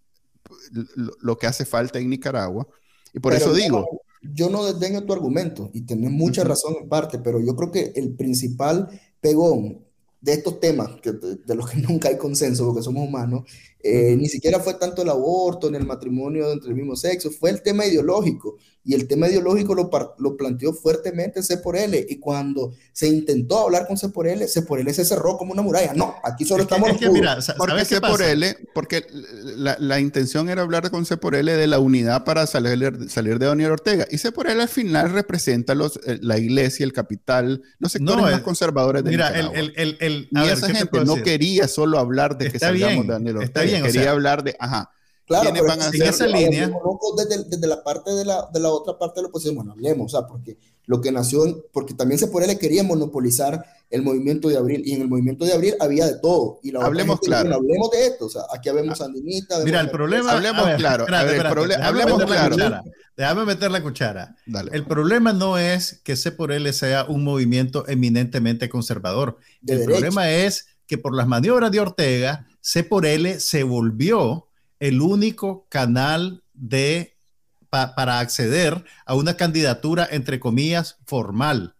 lo, que hace falta en Nicaragua. Y por eso digo, yo no desdeño tu argumento y tenés mucha razón en parte, pero yo creo que el principal pegón de estos temas, de, los que <laughs> nunca hay consenso porque somos humanos, Eh, ni siquiera fue tanto el aborto ni el matrimonio entre el mismo sexo, fue el tema ideológico. Y el tema ideológico lo, lo planteó fuertemente C por L. Y cuando se intentó hablar con C por L, C por L se cerró como una muralla. No, aquí solo estamos. Que, mira, porque C por L, porque la, la, intención era hablar con C por L de la unidad para salir, salir de Daniel Ortega. Y C por L al final representa los, eh, la iglesia, el capital, los sectores más conservadores de Mira, el, el, el, y esa gente no quería solo hablar de que salgamos de Daniel Ortega. Está bien, quería hablar de, ajá, Claro, pero van a esa línea. Desde, desde, la parte de la, de la otra parte de la oposición, bueno, hablemos, o sea, porque lo que nació, porque también se por él quería monopolizar el movimiento de abril, y en el movimiento de abril había de todo. Y la hablemos claro. hablemos de esto, o sea, aquí habemos ah, sandinistas. Mira, el problema. Hablemos claro. hablemos claro. Déjame meter la cuchara. Dale. El problema no es que C por L sea un movimiento eminentemente conservador. el problema es que por las maniobras de Ortega, C por L se volvió el único canal de, para acceder a una candidatura, entre comillas, formal.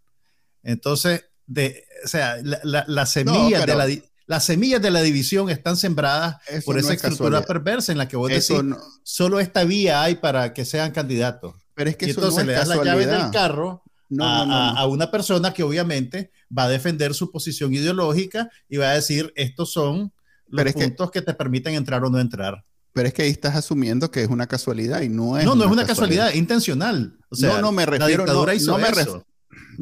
Entonces, de, o sea, las semillas de la las semillas de la división están sembradas por esa estructura perversa en la que vos decís, solo esta vía hay para que sean candidatos. Pero es que y entonces le das la llave del carro a, a, una persona que obviamente va a defender su posición ideológica y va a decir, estos son los puntos que, que te permiten entrar o no entrar. Pero es que ahí estás asumiendo que es una casualidad y no es. No, no es una casualidad, intencional. O sea, no, no me refiero. No, me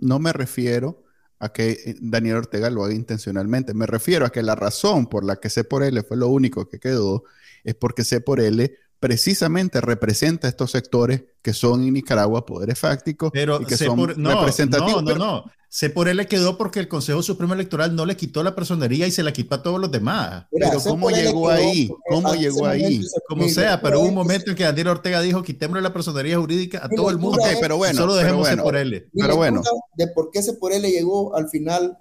no me refiero a que eh, Daniel Ortega lo haga intencionalmente. Me refiero a que la razón por la que C por L fue lo único que quedó es porque C por L precisamente representa estos sectores que son en Nicaragua poderes fácticos pero y que son representativos. No, no, no. Se por él le quedó porque el Consejo Supremo Electoral no le quitó la personería y se la quitó a todos los demás. pero ¿cómo llegó ahí? ¿Cómo llegó ahí? Como sea, pero hubo un momento en que Daniel Ortega dijo quitémosle la personería jurídica a todo el mundo. pero bueno, solo dejemos pero por él. Pero bueno. De por qué se por él llegó al final,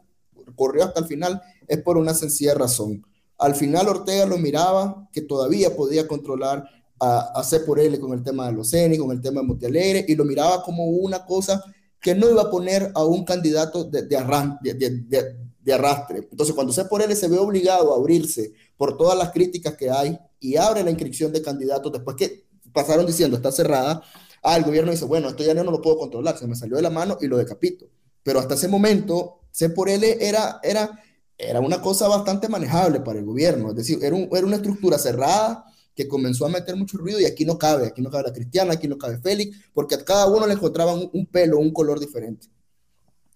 corrió hasta el final, es por una sencilla razón. Al final Ortega lo miraba que todavía podía controlar a, hacer por él con el tema de los CENI, con el tema de Montealegre, y lo miraba como una cosa que no iba a poner a un candidato de, de, de, arrastre. Entonces, cuando C por él se ve obligado a abrirse por todas las críticas que hay y abre la inscripción de candidatos, después que pasaron diciendo está cerrada, ah, el gobierno dice, bueno, esto ya no, lo puedo controlar, se me salió de la mano y lo decapito. Pero hasta ese momento, C por él era, era, era una cosa bastante manejable para el gobierno, es decir, era, era una estructura cerrada que comenzó a meter mucho ruido y aquí no cabe, aquí no cabe la Cristiana, aquí no cabe Félix, porque a cada uno le encontraban un, pelo, un color diferente.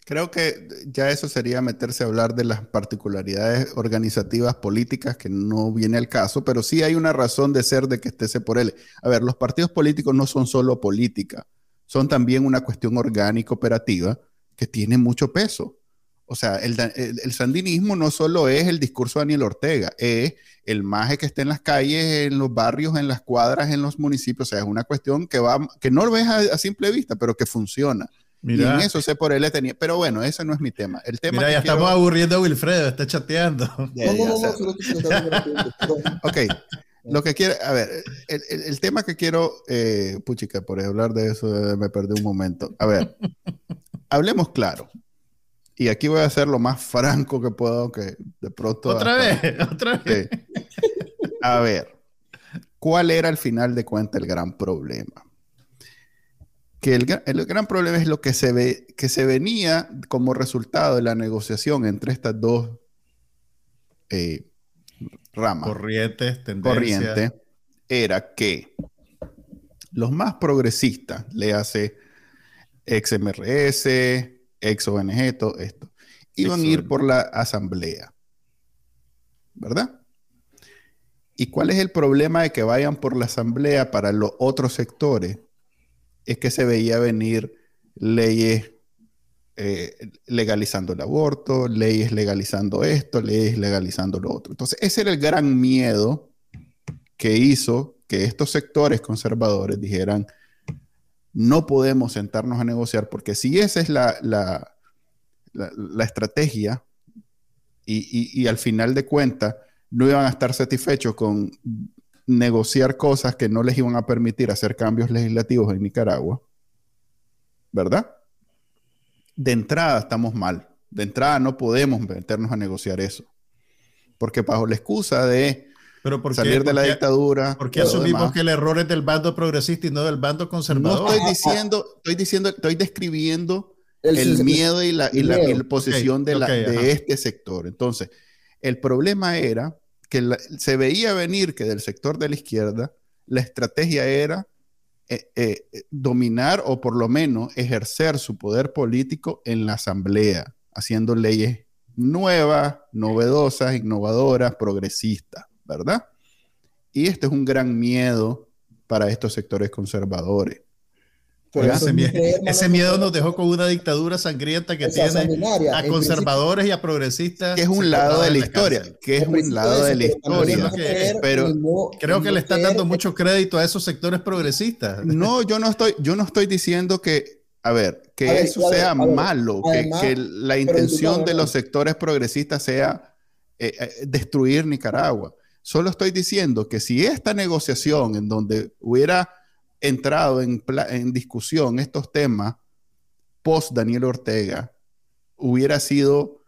Creo que ya eso sería meterse a hablar de las particularidades organizativas políticas que no viene al caso, pero sí hay una razón de ser de que estése por él. A ver, los partidos políticos no son solo política, son también una cuestión orgánica operativa que tiene mucho peso. O sea, el, sandinismo no solo es el discurso de Daniel Ortega, es el maje que está en las calles, en los barrios, en las cuadras, en los municipios. O sea, es una cuestión que va, que no lo ves a, simple vista, pero que funciona. y en eso sé por él le tenía. Pero bueno, ese no es mi tema. El tema Mira, ya estamos aburriendo a Wilfredo, está chateando. <laughs> ok. Lo que quiero, a ver, el, el, tema que quiero, eh, puchica, por hablar de eso me perdí un momento. A ver, hablemos claro y aquí voy a ser lo más franco que puedo, que de pronto... Otra vez, <laughs> otra vez. A ver, ¿cuál era al final de cuentas el gran problema? Que el, gran problema es lo que se, ve, que se venía como resultado de la negociación entre estas dos eh, ramas. Corrientes, tendencias. Corriente, era que los más progresistas, le hace XMRS, ex ONG, todo esto, iban a ir por la asamblea. ¿Verdad? ¿Y cuál es el problema de que vayan por la asamblea para los otros sectores? Es que se veía venir leyes eh, legalizando el aborto, leyes legalizando esto, leyes legalizando lo otro. Entonces, ese era el gran miedo que hizo que estos sectores conservadores dijeran, no podemos sentarnos a negociar porque si esa es la, la, la, estrategia y, y, al final de cuentas no iban a estar satisfechos con negociar cosas que no les iban a permitir hacer cambios legislativos en Nicaragua, ¿verdad? De entrada estamos mal. De entrada no podemos meternos a negociar eso. Porque bajo la excusa de Pero salir de la dictadura. ¿Por qué asumimos que el error es del bando progresista y no del bando conservador? No estoy diciendo, estoy diciendo, estoy describiendo el, miedo y la, y la, posición de, la, de este sector. Entonces, el problema era que se veía venir que del sector de la izquierda la estrategia era eh, eh, dominar o por lo menos ejercer su poder político en la asamblea, haciendo leyes nuevas, novedosas, innovadoras, progresistas, ¿verdad? Y este es un gran miedo para estos sectores conservadores. ese, miedo, nos dejó con una dictadura sangrienta que tiene a conservadores y a progresistas. Que es un lado de la, historia, que es un lado de la historia. pero creo que le están dando mucho crédito a esos sectores progresistas. No, <laughs> yo no estoy, yo no estoy diciendo que a ver, que eso sea malo, que, la intención de los sectores progresistas sea eh, eh, destruir Nicaragua. Solo estoy diciendo que si esta negociación en donde hubiera entrado en, discusión estos temas post Daniel Ortega hubiera sido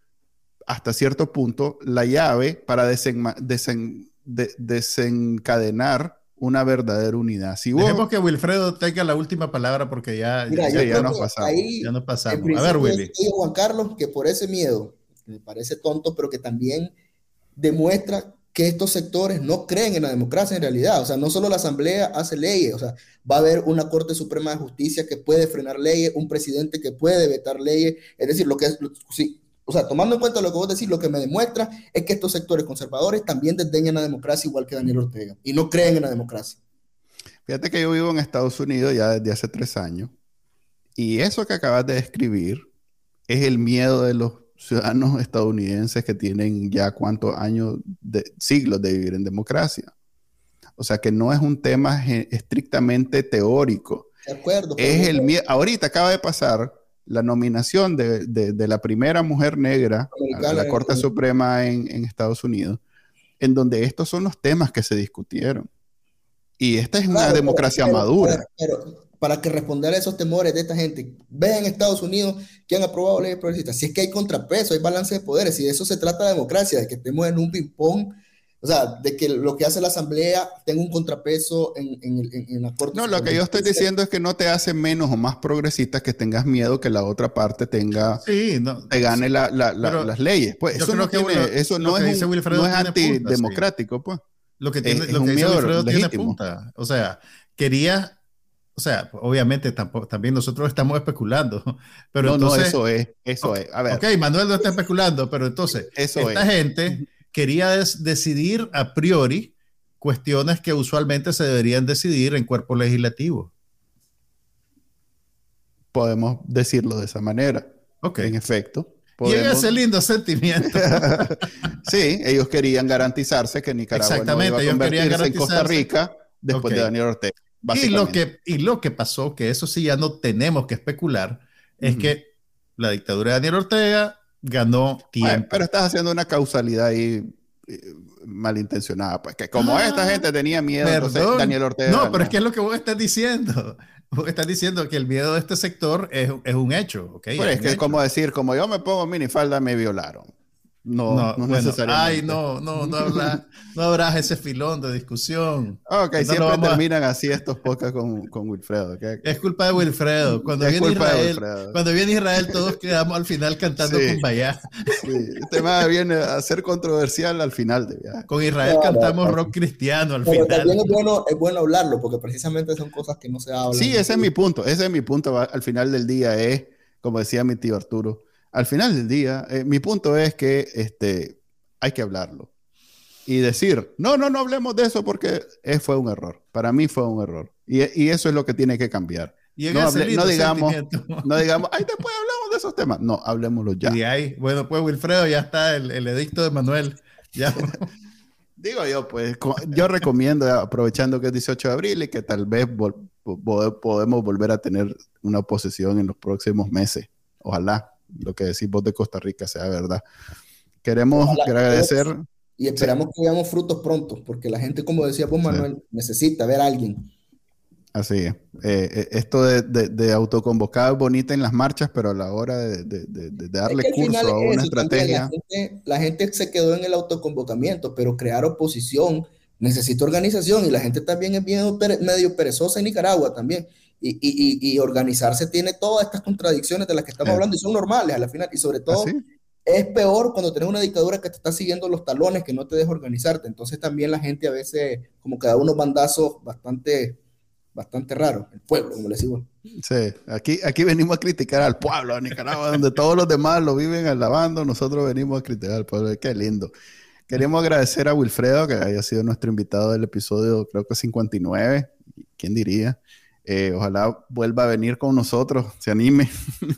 hasta cierto punto la llave para desencadenar una verdadera unidad. Si Dejemos que Wilfredo tenga la última palabra porque ya, ya, nos pasamos. ya nos pasamos. A ver, Willy. Juan Carlos que por ese miedo, me parece tonto, pero que también demuestra que estos sectores no creen en la democracia en realidad. O sea, no solo la Asamblea hace leyes, o sea, va a haber una Corte Suprema de Justicia que puede frenar leyes, un presidente que puede vetar leyes. Es decir, lo que es, sí, o sea, tomando en cuenta lo que vos decís, lo que me demuestra es que estos sectores conservadores también desdeñan la democracia igual que Daniel Ortega y no creen en la democracia. Fíjate que yo vivo en Estados Unidos ya desde hace tres años y eso que acabas de describir es el miedo de los ciudadanos estadounidenses que tienen ya cuántos años, de, siglos de vivir en democracia. O sea que no es un tema estrictamente teórico. De acuerdo. Es el. Ahorita acaba de pasar la nominación de, la primera mujer negra a la Corte Suprema en, Estados Unidos, en donde estos son los temas que se discutieron. Y esta es una democracia madura. Pero, para que responder a esos temores de esta gente, vean en Estados Unidos que han aprobado leyes progresistas. Si es que hay contrapeso, hay balance de poderes, si de eso se trata de democracia, de que estemos en un ping-pong o sea, de que lo que hace la Asamblea tenga un contrapeso en, en, en, la Corte. No, lo que yo estoy diciendo es que no te hace menos o más progresista que tengas miedo que la otra parte tenga, sí, no, te gane la, la, las leyes. Pues eso no, tiene, eso no es, no es antidemocrático, pues. Lo que tiene, lo que dice Wilfredo tiene punta. O sea, quería o sea, obviamente tampoco, también nosotros estamos especulando, <laughs> pero no, entonces, no, eso es, eso es. A ver. Ok, Manuel no está especulando, pero entonces, eso esta gente quería decidir a priori cuestiones que usualmente se deberían decidir en cuerpo legislativo. Podemos decirlo de esa manera. Ok. En efecto. Y ese lindo sentimiento. <laughs> sí, ellos querían garantizarse que Nicaragua Exactamente, no iba a convertirse en Costa Rica después de Daniel Ortega. Y lo, que, y lo que pasó, que eso sí ya no tenemos que especular, es que la dictadura de Daniel Ortega ganó tiempo. pero estás haciendo una causalidad ahí eh, malintencionada, pues que como esta ah, gente tenía miedo, entonces Daniel Ortega. No, pero es que es lo que vos estás diciendo. <laughs> Vos estás diciendo que el miedo de este sector es, es un hecho, ¿ok? Pues es, que es como decir, como yo me pongo minifalda, me violaron. No, no, no necesariamente. Ay, no, no, no, habla, no habrás ese filón de discusión. Ok, siempre terminan así estos podcasts con, con Wilfredo. Es culpa de Wilfredo. Cuando, viene Israel, cuando viene Israel, todos quedamos al final cantando con Bayá. Sí, el tema viene a ser controversial al final de viaje. Con Israel cantamos rock cristiano al final. También es bueno, es bueno hablarlo, porque precisamente son cosas que no se hablan. Sí, ese es mi punto. Ese es mi punto al final del día. Es, como decía mi tío Arturo al final del día, eh, mi punto es que este, hay que hablarlo y decir, no, no, no hablemos de eso porque fue un error. Para mí fue un error. Y, eso es lo que tiene que cambiar. no, digamos, no digamos, ay, después hablamos de esos temas. No, hablemoslo ya. Y ahí, bueno, pues Wilfredo, ya está el, edicto de Manuel. Ya. <laughs> Digo yo, pues, yo recomiendo, aprovechando que es 18 de abril y que tal vez podemos volver a tener una posesión en los próximos meses. Ojalá lo que decís vos de Costa Rica sea verdad. Queremos agradecer. Y esperamos que veamos frutos pronto, porque la gente, como decía vos, Manuel, necesita ver a alguien. Así es. Eh, eh, esto de, de, autoconvocar es bonita en las marchas, pero a la hora de, darle curso a una estrategia. La gente, se quedó en el autoconvocamiento, pero crear oposición necesita organización y la gente también es bien, medio perezosa en Nicaragua también. Y, y, y, organizarse tiene todas estas contradicciones de las que estamos hablando y son normales a la final. Y sobre todo, ¿Ah, es peor cuando tienes una dictadura que te está siguiendo los talones, que no te deja organizarte. Entonces también la gente a veces como que da unos bandazos bastante, bastante raros. El pueblo, como le digo. Sí, aquí, aquí venimos a criticar al pueblo de Nicaragua, donde todos los demás lo viven alabando, nosotros venimos a criticar al pueblo. Qué lindo. Queremos agradecer a Wilfredo, que haya sido nuestro invitado del episodio, creo que 59. ¿Quién diría? Eh, ojalá vuelva a venir con nosotros, se anime. <laughs>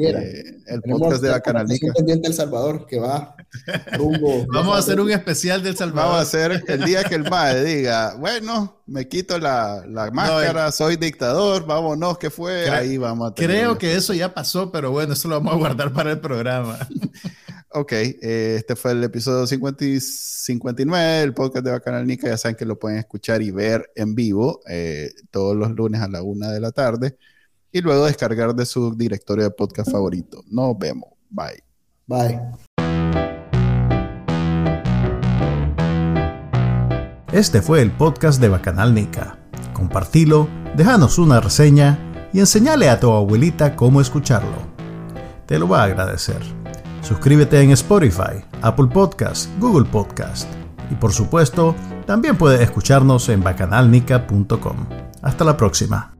Eh, el podcast de la canalita. pendiente El Salvador que va <laughs> Vamos a hacer un especial del Salvador. Vamos a hacer el día que el MAE diga, bueno, me quito la, la máscara, soy dictador, vámonos, ¿qué fue? Ahí vamos a Creo que eso ya pasó, pero bueno, eso lo vamos a guardar para el programa. <laughs> Ok, eh, este fue el episodio 50 59 del podcast de Bacanal Nica. Ya saben que lo pueden escuchar y ver en vivo eh, todos los lunes a la una de la tarde y luego descargar de su directorio de podcast favorito. Nos vemos. Bye. Bye. Este fue el podcast de Bacanal Nica. Compartilo, déjanos una reseña y enseñale a tu abuelita cómo escucharlo. Te lo va a agradecer. Suscríbete en Spotify, Apple Podcast, Google Podcast y por supuesto, también puedes escucharnos en bacanalnica.com. Hasta la próxima.